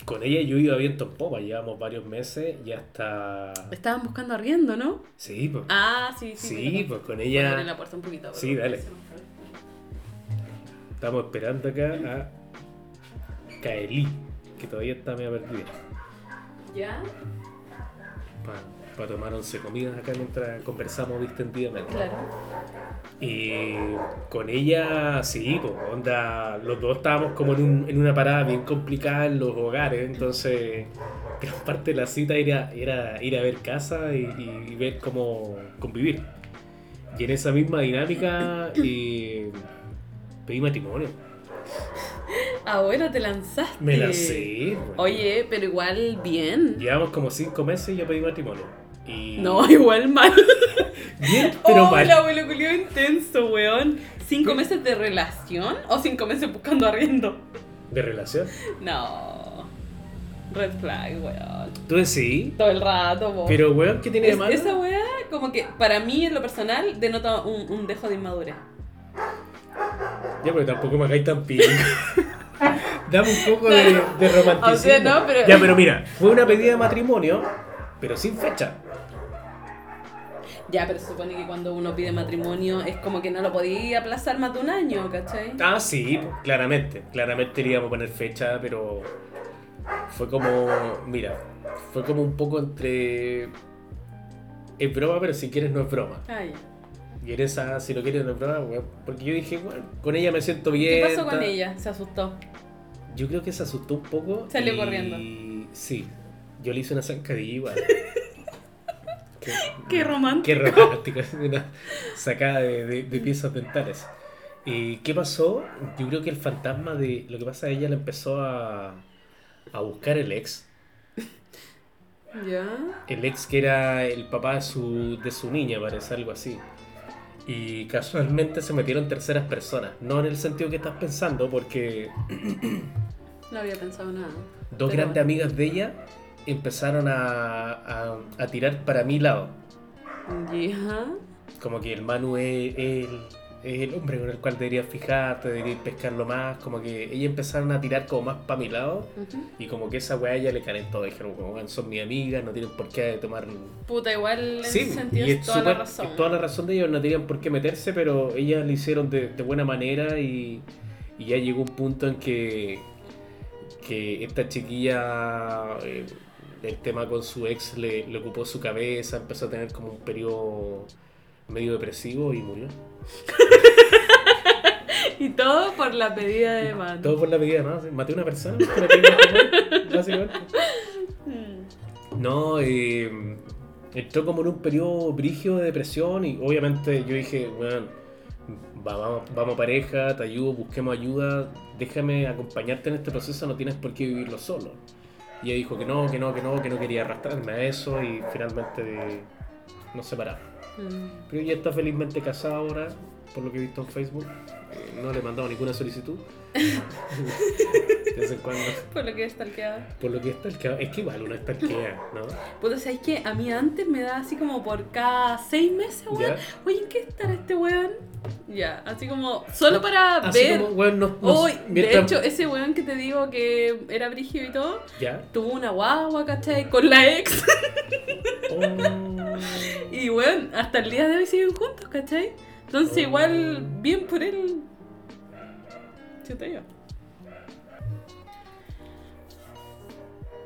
con ella yo iba viento en popa, llevamos varios meses y hasta... Estaban buscando arriendo, ¿no? Sí, pues, Ah, sí, sí. sí, pues con a ella la puerta un poquito. Sí, dale. estamos esperando acá a Kaeli, que todavía está medio perdida, ¿Ya? Para tomar once comidas acá mientras conversamos distendidamente. Claro. Y con ella, sí, pues, onda, los dos estábamos como en, un- en una parada bien complicada en los hogares, entonces gran parte de la cita era, era ir a ver casa y, y ver cómo convivir. Y en esa misma dinámica eh, pedí matrimonio. Ahora te lanzaste. Me lancé. Oye, pero igual bien. Llevamos como cinco meses y yo pedí matrimonio. Y... No, *laughs* igual mal. Bien, *laughs* pero oh, mal. el abuelo culiao intenso, weón. ¿Cinco meses de relación o cinco meses buscando arriendo? ¿De relación? No. Red flag, weón. Tú decís. Todo el rato, po. Pero, weón, ¿qué tiene de malo? esa weá, como que para mí en lo personal denota un, un dejo de inmadurez. Ya, pero tampoco me hagáis tan pico. *laughs* Dame un poco de, de romanticismo. O sea, no, pero- Ya, pero mira, fue una pedida de matrimonio, pero sin fecha. Ya, pero se supone que cuando uno pide matrimonio es como que no lo podía aplazar más de un año, ¿cachai? Ah, sí, pues, claramente. Claramente le íbamos a poner fecha, pero fue como, mira, fue como un poco entre... Es broma, pero si quieres no es broma. Ay. Y en esa, si no quieres no es broma, weón. Porque yo dije, bueno, con ella me siento ¿Qué bien. pasó con ella? Se asustó. Yo creo que se asustó un poco. Salió y- corriendo. Sí, yo le hice una zancadilla igual. *laughs* Qué, Qué romántico. Qué romántico, es una sacada de, de- de piezas dentales. ¿Y qué pasó? Yo creo que el fantasma de. Lo que pasa es que ella le empezó a, a buscar el ex. Ya. El ex que era el papá de su, de su niña, parece algo así. Y casualmente se metieron terceras personas. No en el sentido que estás pensando, porque No había pensado nada. dos Pero grandes amigas de ella empezaron a, a, a tirar para mi lado. Ya. Como que el Manu es, es el, es el hombre con el cual deberías fijarte, deberías pescarlo más. Como que ellas empezaron a tirar como más para mi lado. Y como que esa weá a ella le calentó. Dijeron, como, "Weón, son mis amigas, no tienen por qué tomar. Puta, igual en Sí, ese sentido y es toda la razón. es toda la razón de ellos, no tenían por qué meterse, pero ellas lo hicieron de, de buena manera y, y ya llegó un punto en que, que esta chiquilla, eh, el tema con su ex le, le ocupó su cabeza, empezó a tener como un periodo medio depresivo y murió. *laughs* Y todo por la pedida de mano. Todo por la pedida, ¿no? Maté a una persona, *laughs* por la pedida de matrimonio, básicamente. Mm. No, eh, entró como en un periodo brígido de depresión y obviamente yo dije, bueno, vamos, vamos pareja, te ayudo, busquemos ayuda, déjame acompañarte en este proceso, no tienes por qué vivirlo solo. Y ella dijo que no, que no, que no, que no quería arrastrarme a eso y finalmente nos separamos. Mm. Pero ella está felizmente casada ahora, por lo que he visto en Facebook. Eh, no le he mandado ninguna solicitud. *laughs* De vez en cuando. Por lo que es talqueada. Por lo que el que es que igual uno está ¿no? Puta, ¿sabes qué? A mí antes me da así como por cada seis meses, weón. Oye, ¿en qué estará este weón? Ya, así como, solo para Así ver. como, weón, no, no- Hoy, de hecho, ese weón que te digo que era brígido y todo, ¿Ya? tuvo una guagua, ¿cachai? Con la ex. Oh. *laughs* Y weón, hasta el día de hoy siguen juntos, ¿cachai? Entonces, igual, bien por él. Chuta yo.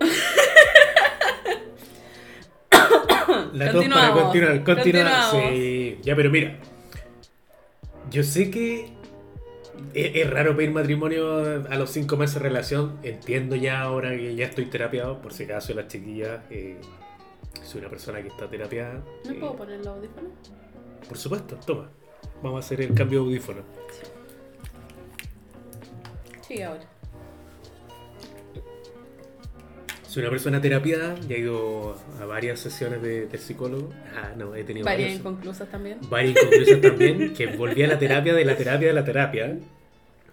*coughs* La tos para continuar, continuar. Sí, ya, pero mira. Yo sé que es, es raro pedir matrimonio a los cinco meses de relación. Entiendo ya ahora que ya estoy terapiado, por si acaso las chiquillas. eh, soy una persona que está terapiada. ¿Me eh, puedo poner los audífonos? Por supuesto, toma. Vamos a hacer el cambio de audífono. Sí, ahora. Soy una persona terapiada, ya he ido a varias sesiones de, psicólogo. Ah, no, he tenido Varias varias- inconclusas también. varias inconclusas también, que volví a la terapia de la terapia de la terapia,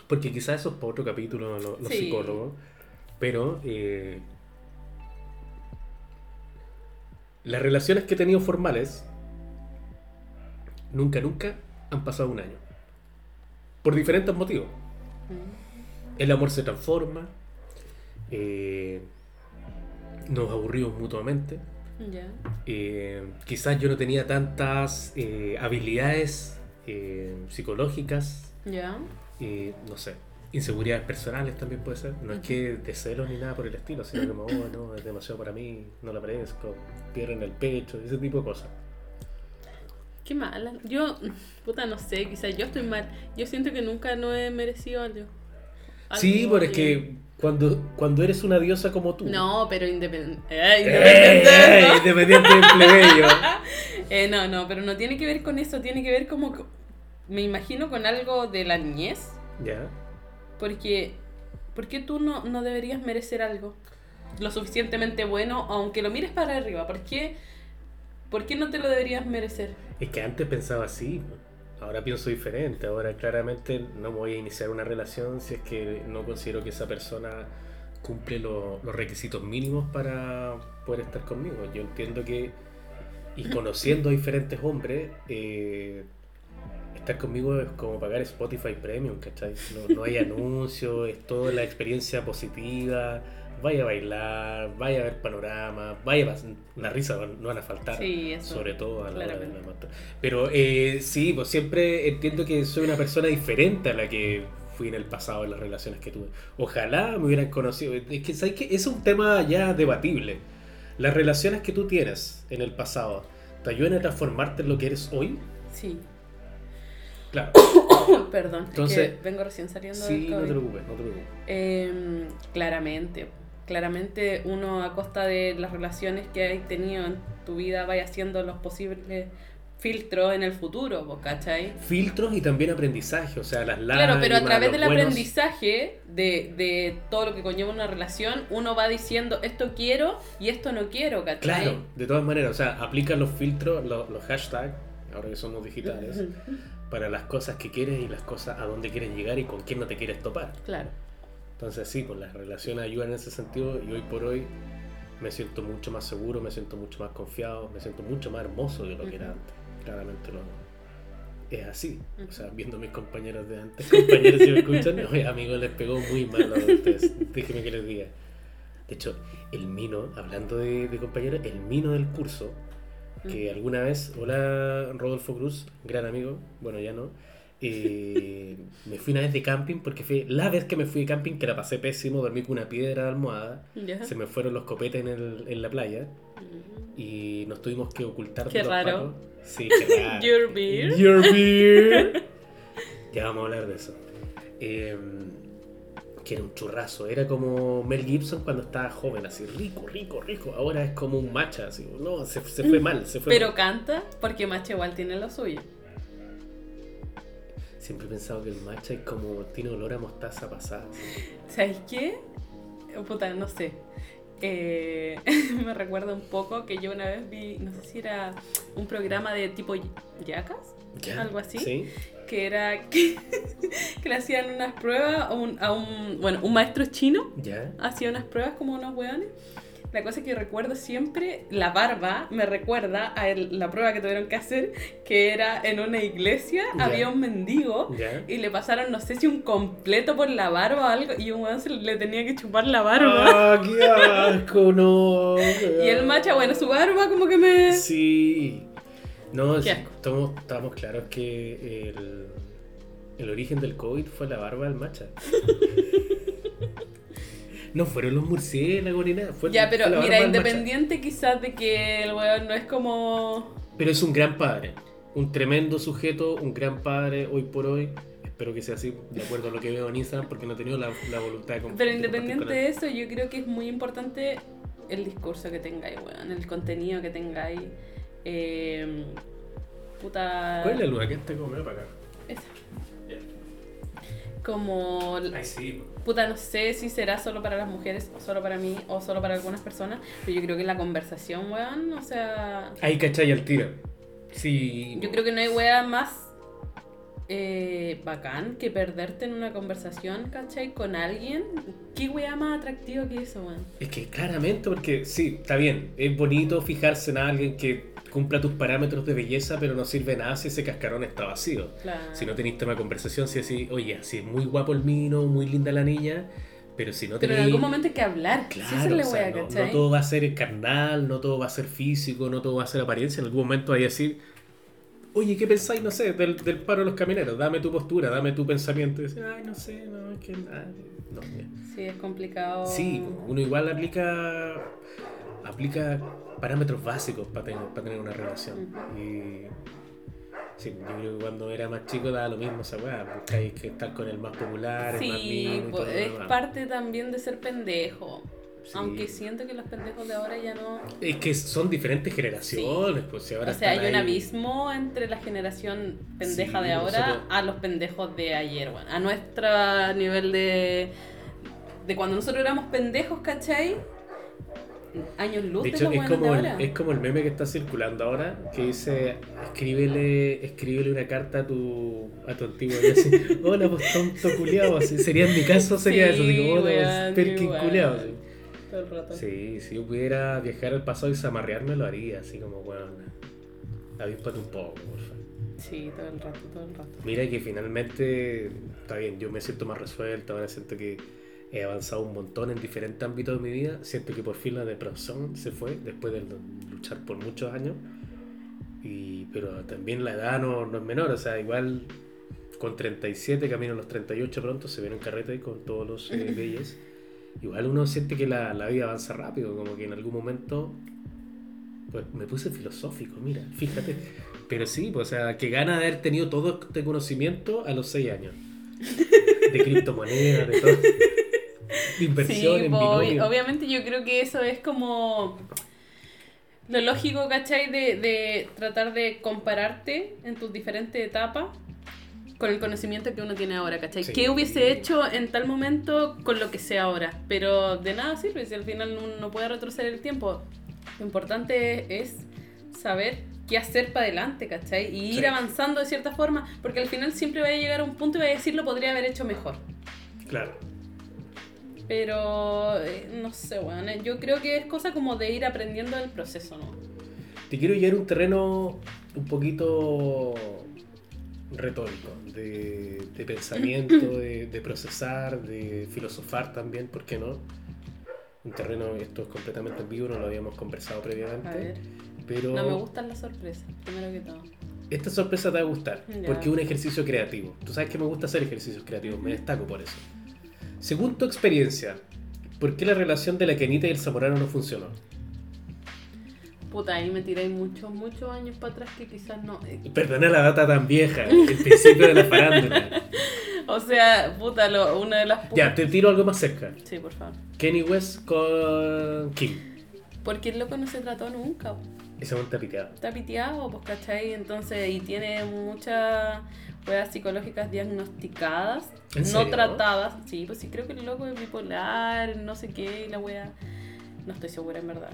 porque quizás eso es para otro capítulo, lo- los, Sí. psicólogos, pero eh, las relaciones que he tenido formales nunca, nunca han pasado un año, por diferentes motivos. Mm. El amor se transforma, eh, nos aburrimos mutuamente. Eh, quizás yo no tenía tantas eh, habilidades psicológicas, Ya. eh, no sé, inseguridades personales también puede ser. No es que de celos ni nada por el estilo, sino como, oh, no, es demasiado para mí, no la merezco, piedra en el pecho, ese tipo de cosas. Qué mala. Yo, *laughs* puta, no sé, quizás yo estoy mal. Yo siento que nunca no he merecido algo. Sí, pero es que cuando, cuando eres una diosa como tú. No, pero independiente. ¡Eh! independiente. ¿no? Independiente del plebeyo. *laughs* Eh, no, no, pero no tiene que ver con eso, tiene que ver como, co- me imagino, con algo de la niñez, Ya. porque ¿Por qué tú no, no deberías merecer algo lo suficientemente bueno, aunque lo mires para arriba? ¿Por qué, ¿Por qué no te lo deberías merecer? Es que antes pensaba así, ahora pienso diferente. Ahora claramente no voy a iniciar una relación si es que no considero que esa persona cumple lo- los requisitos mínimos para poder estar conmigo. Yo entiendo que, y *clears throat* conociendo a diferentes hombres, eh, estar conmigo es como pagar Spotify Premium, ¿cachai? No, no hay *laughs* anuncios, es toda la experiencia positiva. Vaya a bailar, vaya a ver panorama, vaya a la risa no van a faltar. Sí, eso. Sobre todo a la hora de la mata. Pero eh, sí, pues siempre entiendo que soy una persona diferente a la que fui en el pasado en las relaciones que tuve. Ojalá me hubieran conocido. Es que, ¿sabes qué? Es un tema ya debatible. Las relaciones que tú tienes en el pasado, ¿te ayudan a transformarte en lo que eres hoy? Sí. Claro. *coughs* Perdón, Entonces- es que vengo recién saliendo Sí, del no te COVID. preocupes, no te preocupes. Em, claramente, claramente uno a costa de las relaciones que hay tenido en tu vida vaya haciendo los posibles filtros en el futuro, ¿vos ¿cachai? Filtros y también aprendizaje, o sea, las Claro, pero a lágrimas, través del buenos- aprendizaje de, de todo lo que conlleva una relación, uno va diciendo esto quiero y esto no quiero, ¿cachai? Claro, de todas maneras, o sea, aplica los filtros, los, los hashtags, ahora que somos digitales, *laughs* para las cosas que quieres y las cosas a dónde quieres llegar y con quién no te quieres topar. Claro. Entonces sí, pues las relaciones ayudan en ese sentido y hoy por hoy me siento mucho más seguro, me siento mucho más confiado, me siento mucho más hermoso de lo que era antes. Claramente lo es así. O sea, viendo a mis compañeros de antes, *laughs* compañeros si me escuchan, oye, amigos, les pegó muy mal a ustedes. Déjenme que les diga. De hecho, el Mino, hablando de, de compañeros, el Mino del curso, que alguna vez, hola Rodolfo Cruz, gran amigo, bueno ya no, eh, *laughs* me fui una vez de camping porque fue la vez que me fui de camping que la pasé pésimo, dormí con una piedra de almohada, Ya. se me fueron los copetes en, el- en la playa y nos tuvimos que ocultar de Qué raro. pacos. Sí, *laughs* qué raro. Your beer. Your beer. *laughs* ya vamos a hablar de eso. Eh, que era un churrazo, era como Mel Gibson cuando estaba joven, así rico, rico, rico. Ahora es como un macha, así, no, se, se fue mal, se fue Pero mal. canta porque Macho igual tiene lo suyo. Siempre he pensado que el matcha es como tiene olor a mostaza pasada. ¿Sabes qué? Oh, Puta, no sé. Eh, *laughs* me recuerda un poco que yo una vez vi, no sé si era un programa de tipo Yacas, ¿Ya? algo así, Sí. que era que, *laughs* que le hacían unas pruebas a un, a un, bueno, un maestro chino hacía unas pruebas como unos hueones. La cosa que recuerdo siempre, la barba me recuerda a el- la prueba que tuvieron que hacer, que era en una iglesia, había un mendigo y le pasaron, no sé si un completo por la barba o algo, y un weón se le tenía que chupar la barba. ¡Ah, qué asco! No. Y el macha, bueno, su barba como que me... Sí. No, estamos, estamos claros que el, el origen del COVID fue la barba del macha. *laughs* no fueron los murciélagos ni nada. Fue, Ya, pero la mira, macha. independiente quizás de que el weón no es como... Pero es un gran padre. Un tremendo sujeto, un gran padre hoy por hoy. Espero que sea así, de acuerdo a lo que veo en Instagram, porque no he tenido la, la voluntad de Pero de independiente de eso, yo creo que es muy importante el discurso que tengáis, weón, el contenido que tengáis. Eh, puta... ¿Cuál es la luna que está como para acá? Esa. Como... Ay, sí. Puta, no sé si será solo para las mujeres, o solo para mí, o solo para algunas personas, pero yo creo que la conversación, weón, o sea... Ahí cachai al tiro. Sí. Yo creo que no hay wea más eh, bacán que perderte en una conversación, ¿cachai? Con alguien. ¿Qué wea más atractiva que eso, weón? Es que claramente, porque sí, está bien, es bonito fijarse en alguien que cumpla tus parámetros de belleza, pero no sirve nada si ese cascarón está vacío. Claro. Si no tenéis tema de conversación, si decís, oye, si es muy guapo el mino, muy linda la niña, pero si no Pero en algún momento hay que hablar. Claro, sí, o sea, wea, no, no todo va a ser carnal, no todo va a ser físico, no todo va a ser apariencia. En algún momento hay que decir, oye, ¿qué pensáis, no sé, del, del paro de los camioneros? Dame tu postura, dame tu pensamiento. Y ay, no sé, no, es que nada. No, ya. Sí, es complicado. Sí, uno igual aplica aplica parámetros básicos para tener, para tener una relación. Y sí, yo creo que cuando era más chico daba lo mismo esa weá, buscáis que estar con el más popular, el más lo es demás. parte también de ser pendejo. Sí. Aunque siento que los pendejos de ahora ya no. Es que son diferentes generaciones, pues si ahora O sea, hay están un ahí- abismo entre la generación pendeja Sí, de ahora nosotros- a los pendejos de ayer, bueno, a nuestro nivel de de cuando nosotros éramos pendejos, ¿cachai? Años luz De hecho, es buenos de como, el, ahora. es como el meme que está circulando ahora, que dice, escríbele, escríbele una carta a tu, a tu antiguo y así, hola, pues tonto culiao, así, sería en mi caso, sería Sí, eso, así como, hola, perkin culiao, así. Todo el rato. Sí, si yo pudiera viajar al pasado y zamarrearme, lo haría, así como, bueno, avíspate un poco, por favor. Sí, todo el rato, todo el rato. Mira que finalmente, está bien, yo me siento más resuelto, ahora siento que he avanzado un montón en diferentes ámbitos de mi vida, siento que por fin la depresión se fue después de luchar por muchos años, y, pero también la edad no, no es menor, o sea, igual con 37, camino a los 38 pronto, se viene un carrete con todos los eh, *laughs* leyes, igual uno siente que la, la vida avanza rápido, como que en algún momento, pues me puse filosófico, mira, fíjate. Pero sí, pues, o sea, que gana de haber tenido todo este conocimiento a los 6 años. De criptomonedas, de todo. De inversión Sí, en binomio. obviamente yo creo que eso es como lo lógico, ¿cachai? De, de tratar de compararte en tus diferentes etapas con el conocimiento que uno tiene ahora, ¿cachai? Sí. ¿Qué hubiese hecho en tal momento con lo que sé ahora? Pero de nada sirve si al final uno no puede retroceder el tiempo. Lo importante es saber qué hacer para adelante, ¿cachai? Y ir Sí. avanzando de cierta forma, porque al final siempre va a llegar a un punto y va a decir lo podría haber hecho mejor. Claro. Pero eh, no sé, weón. eh, Yo creo que es cosa como de ir aprendiendo del proceso, ¿no? Te quiero llevar a un terreno un poquito retórico, de, de pensamiento, de, de procesar, de filosofar también, ¿por qué no? Un terreno, esto es completamente en vivo, no lo habíamos conversado previamente. A ver. Pero No me gustan las sorpresas, primero que todo. esta sorpresa te va a gustar, Ya. porque es un ejercicio creativo. Tú sabes que me gusta hacer ejercicios creativos, me destaco por eso. Según tu experiencia, ¿por qué la relación de la Kenita y el Zamorano no funcionó? Puta, ahí me tiré muchos, muchos años para atrás que quizás no. eh, Perdona la data tan vieja, el principio de la farándula. *laughs* O sea, puta, lo, una de las. Ya, te tiro algo más cerca. Sí, por favor. Kenny West con Kim. Porque el loco no se trató nunca. Ese monte piteado. Está piteado, pues, ¿cachai? Entonces, y tiene muchas weas psicológicas diagnosticadas, ¿En no tratadas. Sí, pues sí, creo que el loco es bipolar, no sé qué, y la wea. No estoy segura en verdad.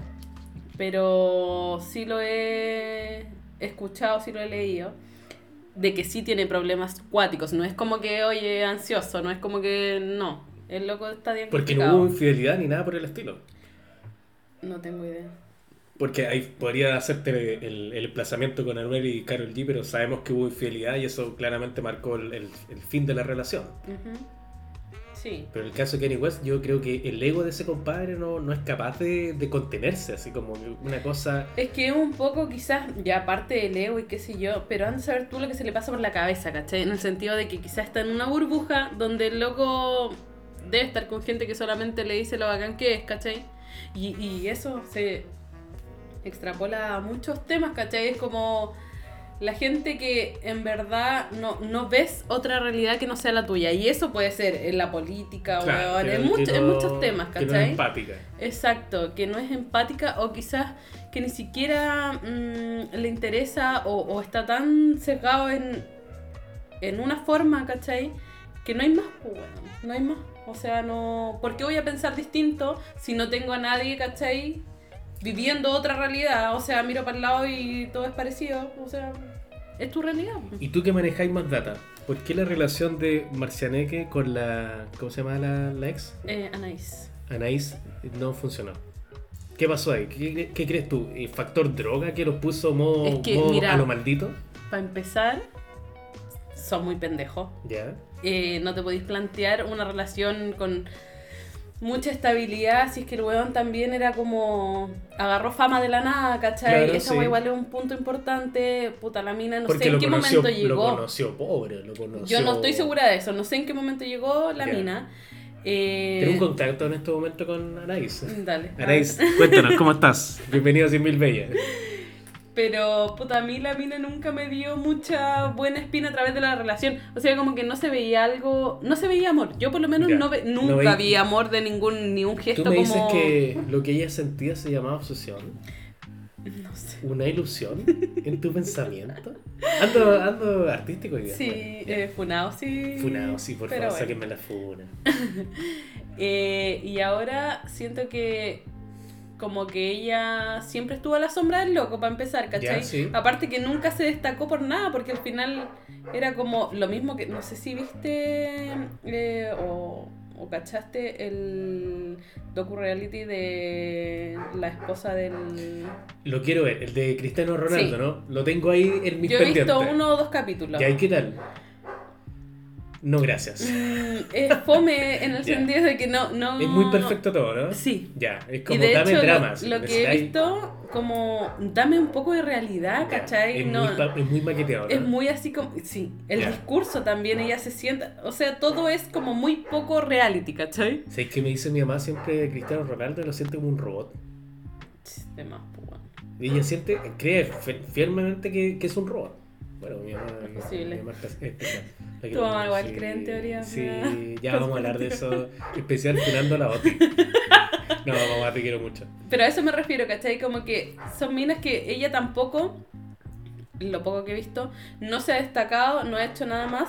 Pero sí lo he escuchado, sí lo he leído. De que sí tiene problemas cuáticos. No es como que, oye, ansioso, no es como que. No. El loco está Porque diagnosticado. no hubo infidelidad ni nada por el estilo. No tengo idea. Porque ahí podría hacerte el, el emplazamiento con Anuel y Carol G, pero sabemos que hubo infidelidad y eso claramente marcó el, el- el fin de la relación. Ujú. Sí. Pero en el caso de Kenny West, yo creo que el ego de ese compadre no, no es capaz de, de contenerse, así como una cosa... Es que un poco quizás, ya aparte del ego y qué sé yo, pero antes de saber tú lo que se le pasa por la cabeza, ¿cachai? En el sentido de que quizás está en una burbuja donde el loco debe estar con gente que solamente le dice lo bacán que es, ¿cachai? Y, y eso se extrapola a muchos temas, ¿cachai? Es como la gente que en verdad no, no ves otra realidad que no sea la tuya. Y eso puede ser en la política, Claro, que- en, mucho- en muchos temas, Que no es ¿cachai? empática. Exacto, que no es empática o quizás que ni siquiera mm, le interesa o, o está tan cerrado en, en una forma, ¿cachai? Que no hay más, pues, bueno, no hay más. O sea, no... ¿Por qué voy a pensar distinto si no tengo a nadie, ¿cachai? Viviendo otra realidad. O sea, miro para el lado y todo es parecido. O sea, es tu realidad. Y tú que manejáis más data, ¿por qué la relación de Marcianeque con la... ¿Cómo se llama la, la ex? Eh, Anaís. Anaís no funcionó. ¿Qué pasó ahí? ¿Qué, qué crees tú? ¿El ¿Factor droga que los puso modo, Es que, modo mira- a lo maldito? Para empezar, son muy pendejos. ¿Ya? eh, no te podéis plantear una relación con mucha estabilidad si es que el weón también era como agarró fama de la nada, ¿cachai? Claro, Esa sí. igual es un punto importante, puta la mina, no Porque sé en qué conoció, momento lo llegó. conoció pobre, lo conoció... Yo no estoy segura de eso, no sé en qué momento llegó la mina. Eh, Tengo un contacto en este momento con Anaís. Dale. Anaís, cuéntanos, ¿cómo estás? Bienvenido a 100 Mil Bellas. Pero, puta, a mí la mina nunca me dio mucha buena espina a través de la relación. O sea, como que no se veía algo. No se veía amor. Yo, por lo menos, Ya. no ve- No nunca vi amor de ningún ni un gesto Tú me como. dices que lo que ella sentía se llamaba obsesión. No sé. ¿Una ilusión en tu pensamiento? Ando, ando artístico hoy día. Sí, eh, funado, sí. Funado, sí, por Pero favor, bueno. sáquenme la funa. *laughs* Eh, y ahora siento que como que ella siempre estuvo a la sombra del loco, para empezar, ¿cachai? Ya, sí. Aparte que nunca se destacó por nada, porque al final era como lo mismo que, no sé si viste eh, o, o cachaste el docu-reality de la esposa del... Lo quiero ver, el de Cristiano Ronaldo, Sí. ¿no? Lo tengo ahí en mis Yo he pendientes. visto uno o dos capítulos. ¿Y ahí qué tal? No, gracias. Mm, es fome en el sentido de que no... no Es muy perfecto todo, ¿no? Sí. Ya, es Y como de dame hecho, dramas. lo, que he visto, como, dame un poco de realidad, Ya, ¿cachai? Es, no, muy, es muy maqueteado, ¿no? es muy así como, sí, el discurso también, ella se sienta, o sea, todo es como muy poco reality, ¿cachai? ¿Sabes qué me dice mi mamá siempre Cristiano Ronaldo? Lo siente como un robot. De más, pues, bueno. Y ella siente, cree firmemente que, que es un robot. Bueno, mi mamá, Es posible. mi mamá es especial. Tu mamá igual cree en teoría, Sí, ya vamos a hablar de eso. Especial finando la OTI. No, mamá, te quiero mucho. Pero a eso me refiero, ¿cachai? Como que son minas que ella tampoco, lo poco que he visto, no se ha destacado, no ha hecho nada más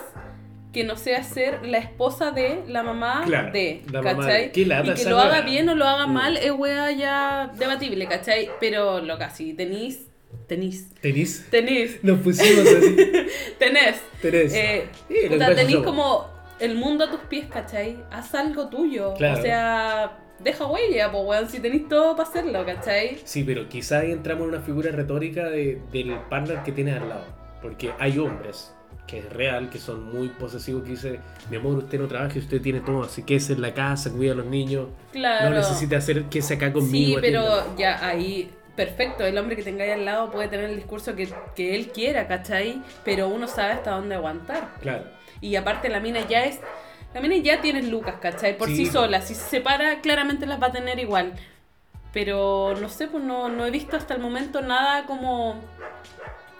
que no sea ser la esposa de la mamá Claro, de, la mamá ¿cachai? lata y que lo haga bien o lo haga Mm. mal es wea ya debatible, ¿cachai? Pero lo casi tenéis, tenéis, ¿Tenís? tenéis, Nos pusimos así. *laughs* tenés. Tenés. Eh, Sí, puta, tenés somos. como el mundo a tus pies, ¿cachai? Haz algo tuyo. Claro. O sea, deja huella, pues weón, si tenéis todo para hacerlo, ¿cachai? Sí, pero quizá ahí entramos en una figura retórica de- del partner que tienes al lado. Porque hay hombres, que es real, que son muy posesivos, que dicen, mi amor, usted no trabaja, usted tiene todo, así que es en la casa, cuida a los niños, Claro. no necesita hacer que se acá conmigo. Sí, pero atienda". ya ahí, perfecto, el hombre que tengáis al lado puede tener el discurso que, que él quiera, ¿cachai? Pero uno sabe hasta dónde aguantar. Claro. Y aparte la mina ya es... La mina ya tiene lucas, ¿cachai? Por sí, Sí. sola. Si se separa, claramente las va a tener igual. Pero no sé, pues no, no he visto hasta el momento nada como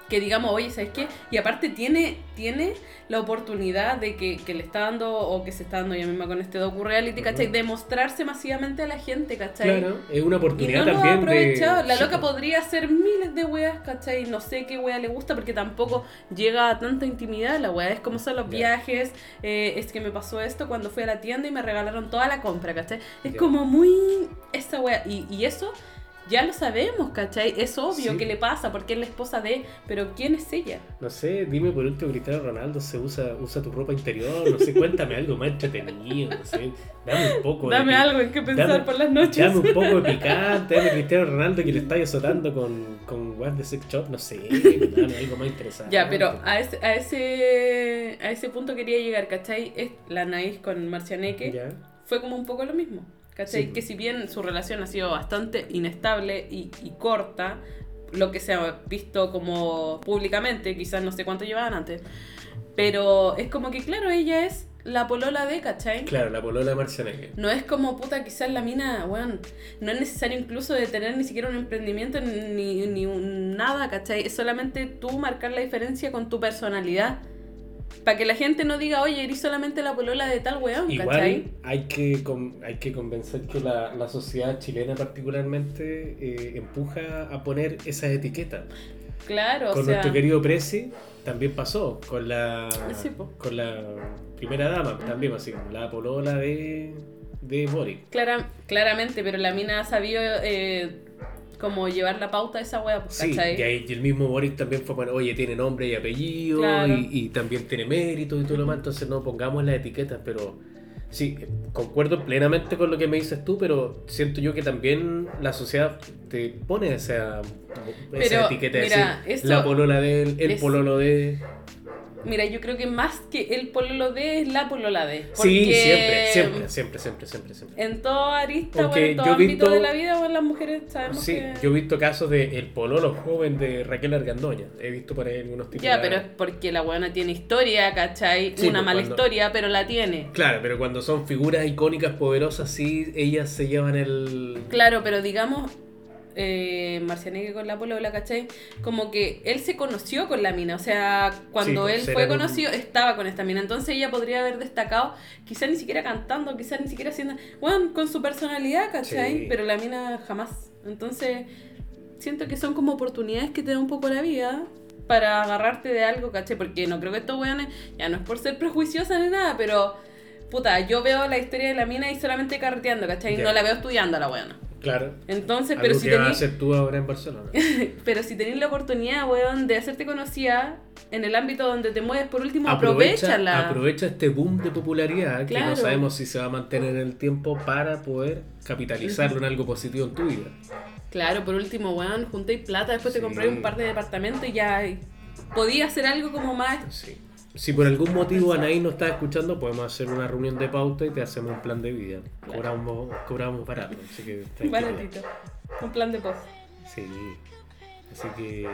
que digamos, oye, ¿sabes qué? Y aparte tiene, tiene la oportunidad de que, que le está dando, o que se está dando ella misma con este docu-reality, ¿cachai? Ujú. De mostrarse masivamente a la gente, ¿cachai? Claro, es una Y oportunidad no lo ha también aprovechado. de... La loca po. podría hacer miles de weas, ¿cachai? No sé qué wea le gusta porque tampoco llega a tanta intimidad la wea. Es como son los Ya. viajes. eh, es que me pasó esto cuando fui a la tienda y me regalaron toda la compra, ¿cachai? Es Ya. como muy esa wea. Y, y eso ya lo sabemos, ¿cachai? Es obvio Sí. que le pasa porque es la esposa de. Pero ¿quién es ella? No sé, dime por último, Cristiano Ronaldo se usa, usa tu ropa interior, no sé, cuéntame algo más entretenido, no sé, dame un poco Dame de... algo en qué pensar dame- por las noches. Dame un poco de *laughs* picante, dame Cristiano Ronaldo que le está azotando con, con guas de sex shop, no sé, dame algo más interesante. Ya, pero a ese, a ese, a ese punto quería llegar, ¿cachai? Es la Naís con Marcianeque Ya. fue como un poco lo mismo, ¿cachai? Sí. Que si bien su relación ha sido bastante inestable y, y corta, lo que se ha visto como públicamente, quizás no sé cuánto llevaban antes, pero es como que, claro, ella es la polola de, ¿cachai? Claro, la polola de Marcianeque. No es como puta, quizás la mina, weón, no es necesario incluso de tener ni siquiera un emprendimiento ni, ni un nada, ¿cachai? Es solamente tú marcar la diferencia con tu personalidad. Para que la gente no diga, oye, eres solamente la polola de tal weón, Igual ¿cachai? hay que, hay que convencer que la, la sociedad chilena particularmente eh, empuja a poner esas etiquetas. Claro, con o sea. nuestro querido Prezi también pasó, con la, Sí, con la primera dama también, así, la polola de, de Boric. Clara- claramente, pero la mina ha sabido eh, como llevar la pauta a esa wea, pues, Sí, ¿cachai? y, ahí- y el mismo Boric también fue, bueno, oye, tiene nombre y apellido Claro. y, y también tiene mérito y todo lo más, entonces no pongamos las etiquetas, pero sí, concuerdo plenamente con lo que me dices tú, pero siento yo que también la sociedad te pone esa, esa Pero, etiqueta de mira, decir, eso la polola de él, el es- pololo de... Mira, yo creo que más que el pololo de es la polola de. Sí, siempre, siempre, siempre, siempre, siempre, siempre. En toda arista, Porque bueno, en todo yo ámbito visto- de la vida, bueno, las mujeres sabemos Sí, que... yo he visto casos de el pololo joven de Raquel Argandoña. He visto por ahí algunos tipos. Ya, pero es porque la buena tiene historia, ¿cachai? Sí, Una pues, mala cuando- historia, pero la tiene. Claro, pero cuando son figuras icónicas, poderosas, sí, ellas se llevan el. Claro, pero digamos, eh, Marcianeque con la polola, ¿cachai? Como que él se conoció con la mina, o sea, cuando él fue un- conocido, estaba con esta mina. Entonces ella podría haber destacado, quizás ni siquiera cantando, quizás ni siquiera haciendo. Bueno, con su personalidad, ¿cachai? Sí. Pero la mina jamás. Entonces, siento que son como oportunidades que te da un poco la vida. Para agarrarte de algo, ¿cachai? Porque no creo que estos weones, ya no es por ser prejuiciosa ni nada, pero puta, yo veo la historia de la mina y solamente carreteando, ¿cachai? No la veo estudiando a la buena. Claro. Entonces, Algo pero que si vas a tenéis hacer tú ahora en Barcelona. *laughs* pero si tenéis la oportunidad, weón, de hacerte conocida en el ámbito donde te mueves, por último, aprovecha, aprovechala. aprovecha este boom de popularidad que no sabemos si se va a mantener en el tiempo para poder capitalizarlo en algo positivo en tu vida. Claro, por último, weón, juntéis plata, después te compráis un par de departamentos y ya podía hacer algo como más. Sí. Si por algún motivo Anaí no está escuchando, podemos hacer una reunión de pauta y te hacemos un plan de vida. Cobramos, cobramos barato, así que. Baratito. Un plan de post. Sí. Así que.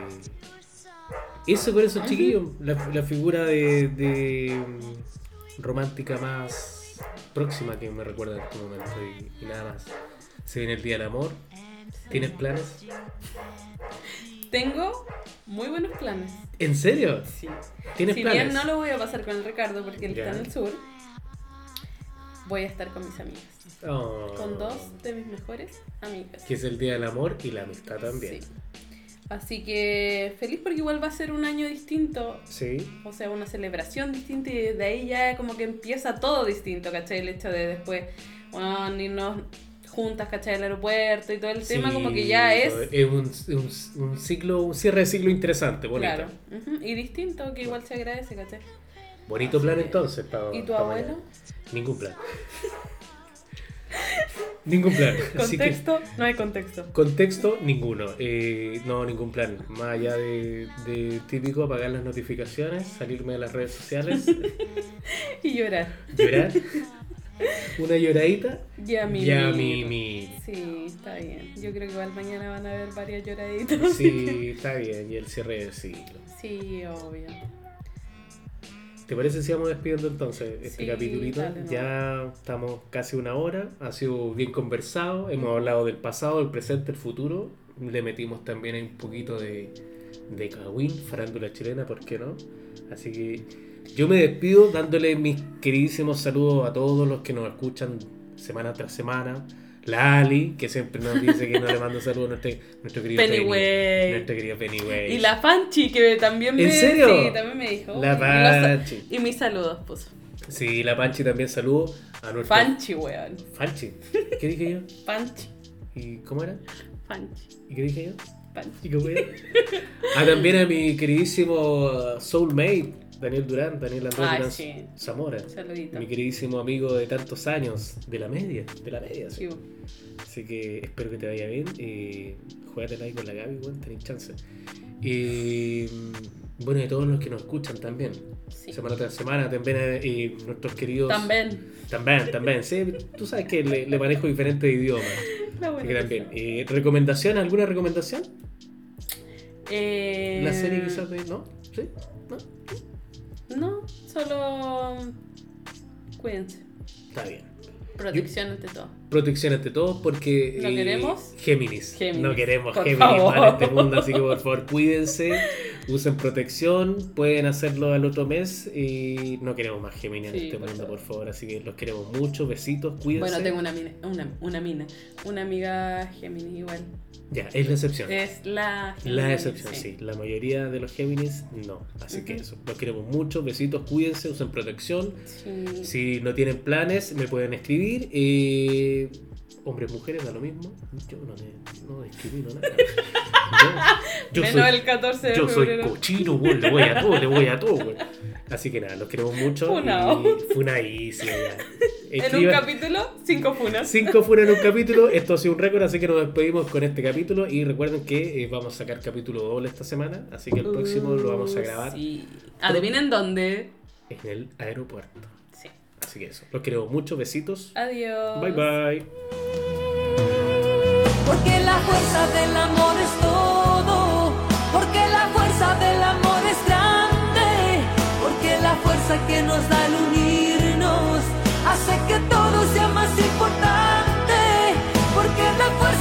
Eso con esos chiquillos. La, la figura de, de, mm, romántica más próxima que me recuerda en este momento. Y, y nada más. Se viene el día del amor. ¿Tienes planes? *laughs* Tengo muy buenos planes. ¿En serio? Sí. ¿Tienes si planes? bien no lo voy a pasar con el Ricardo porque él está en el sur, voy a estar con mis amigas. Oh. Con dos de mis mejores amigas. Que es el día del amor y la amistad también. Sí. Así que feliz porque igual va a ser un año distinto. Sí. O sea, una celebración distinta y de ahí ya como que empieza todo distinto, ¿cachai? El hecho de después, bueno, irnos juntas, ¿cachai? Al aeropuerto y todo el tema como que ya es... Es un, un, un ciclo, un cierre de ciclo interesante, bonito. Claro. Ujú, Y distinto, que igual se agradece, ¿cachai? Bonito plan entonces. pa- ¿Y tu pa abuelo? mañana. Ningún plan. *laughs* Ningún plan. Así que, Contexto, no hay contexto. contexto, ninguno. Eh, no, ningún plan. Más allá de, de típico, apagar las notificaciones, salirme de las redes sociales, *laughs* Y llorar. llorar. *laughs* Una lloradita. Ya mi. Ya mi, mi. Sí, está bien. Yo creo que igual mañana van a haber varias lloraditas. Sí, está bien. Y el cierre del ciclo. Sí, obvio. ¿Te parece si vamos despidiendo entonces este Sí, capitulito? dale, no. Ya estamos casi una hora, ha sido bien conversado, hemos hablado del pasado, del presente, el futuro, le metimos también un poquito de, de Kawin, farándula chilena, ¿por qué no? Así que yo me despido dándole mis queridísimos saludos a todos los que nos escuchan semana tras semana. La Ali, que siempre nos dice que no le mando saludos a nuestro, nuestro querido Pennyway. Penny- Nuestro querido Pennyway. Y la Fanchi, que también me. ¿En serio? Sí, también me dijo. La Panchi. Y mis saludos, pues. Sí, la Panchi también saludo a nuestro... Fanchi, weón. Fanchi. ¿Qué dije yo? Panchi. ¿Y cómo era? Fanchi. ¿Y qué dije yo? Panchi. ¿Y cómo era? ah, también a mi queridísimo soulmate, Daniel Durán, Daniel Andrés Ay, Durán sí. Zamora. Saludito. Mi queridísimo amigo de tantos años, de la media, de la media. sí. Sí. Así que espero que te vaya bien. Eh, juégatela ahí con la Gaby, weón, tenés chance. Y bueno, de todos los que nos escuchan también. Sí. Semana tras semana, también eh, nuestros queridos. También. También, también. Sí, tú sabes que le, le manejo diferentes idiomas. *laughs* Así que también. Eh, ¿Recomendación? ¿Alguna recomendación? Eh, ¿La serie quizás de.? ¿No? ¿Sí? ¿No? Solo. Cuídense. Está bien. Protección ante todo. Protección ante todo porque. ¿No eh, queremos? Géminis. Géminis, No queremos por Géminis favor. en este mundo, así que por favor *laughs* cuídense, usen protección, pueden hacerlo al otro mes y no queremos más Géminis en Sí, este por mundo, favor. por favor. Así que los queremos mucho, besitos, cuídense. Bueno, tengo una mina, una, una mina, una amiga Géminis igual. Ya, es la excepción. Es la La Géminis, excepción, sí. La mayoría de los Géminis no. Así que Ujú. eso. Los queremos mucho, besitos, cuídense, usen protección. Sí. Si no tienen planes, me pueden escribir. Eh, hombres, mujeres, da lo mismo. Yo no, me- no discrimino nada. *laughs* Yo, yo Menos soy, el 14 de yo soy cochino, güey, le voy a todo, le voy a todo. güey. Así que nada, los queremos mucho. Funao. y Funadísimo, *laughs* en un capítulo, cinco funas. Cinco fueron en un capítulo, esto ha sido un récord, así que nos despedimos con este capítulo y recuerden que eh, vamos a sacar capítulo doble esta semana, así que el próximo lo vamos a grabar Uh, Sí. Adivinen dónde. en el aeropuerto. Así que eso. Los quiero mucho. Besitos. Adiós. Bye bye. Porque la fuerza del amor es todo. Porque la fuerza del amor es grande. Porque la fuerza que nos da el unirnos hace que todo sea más importante. Porque la fuerza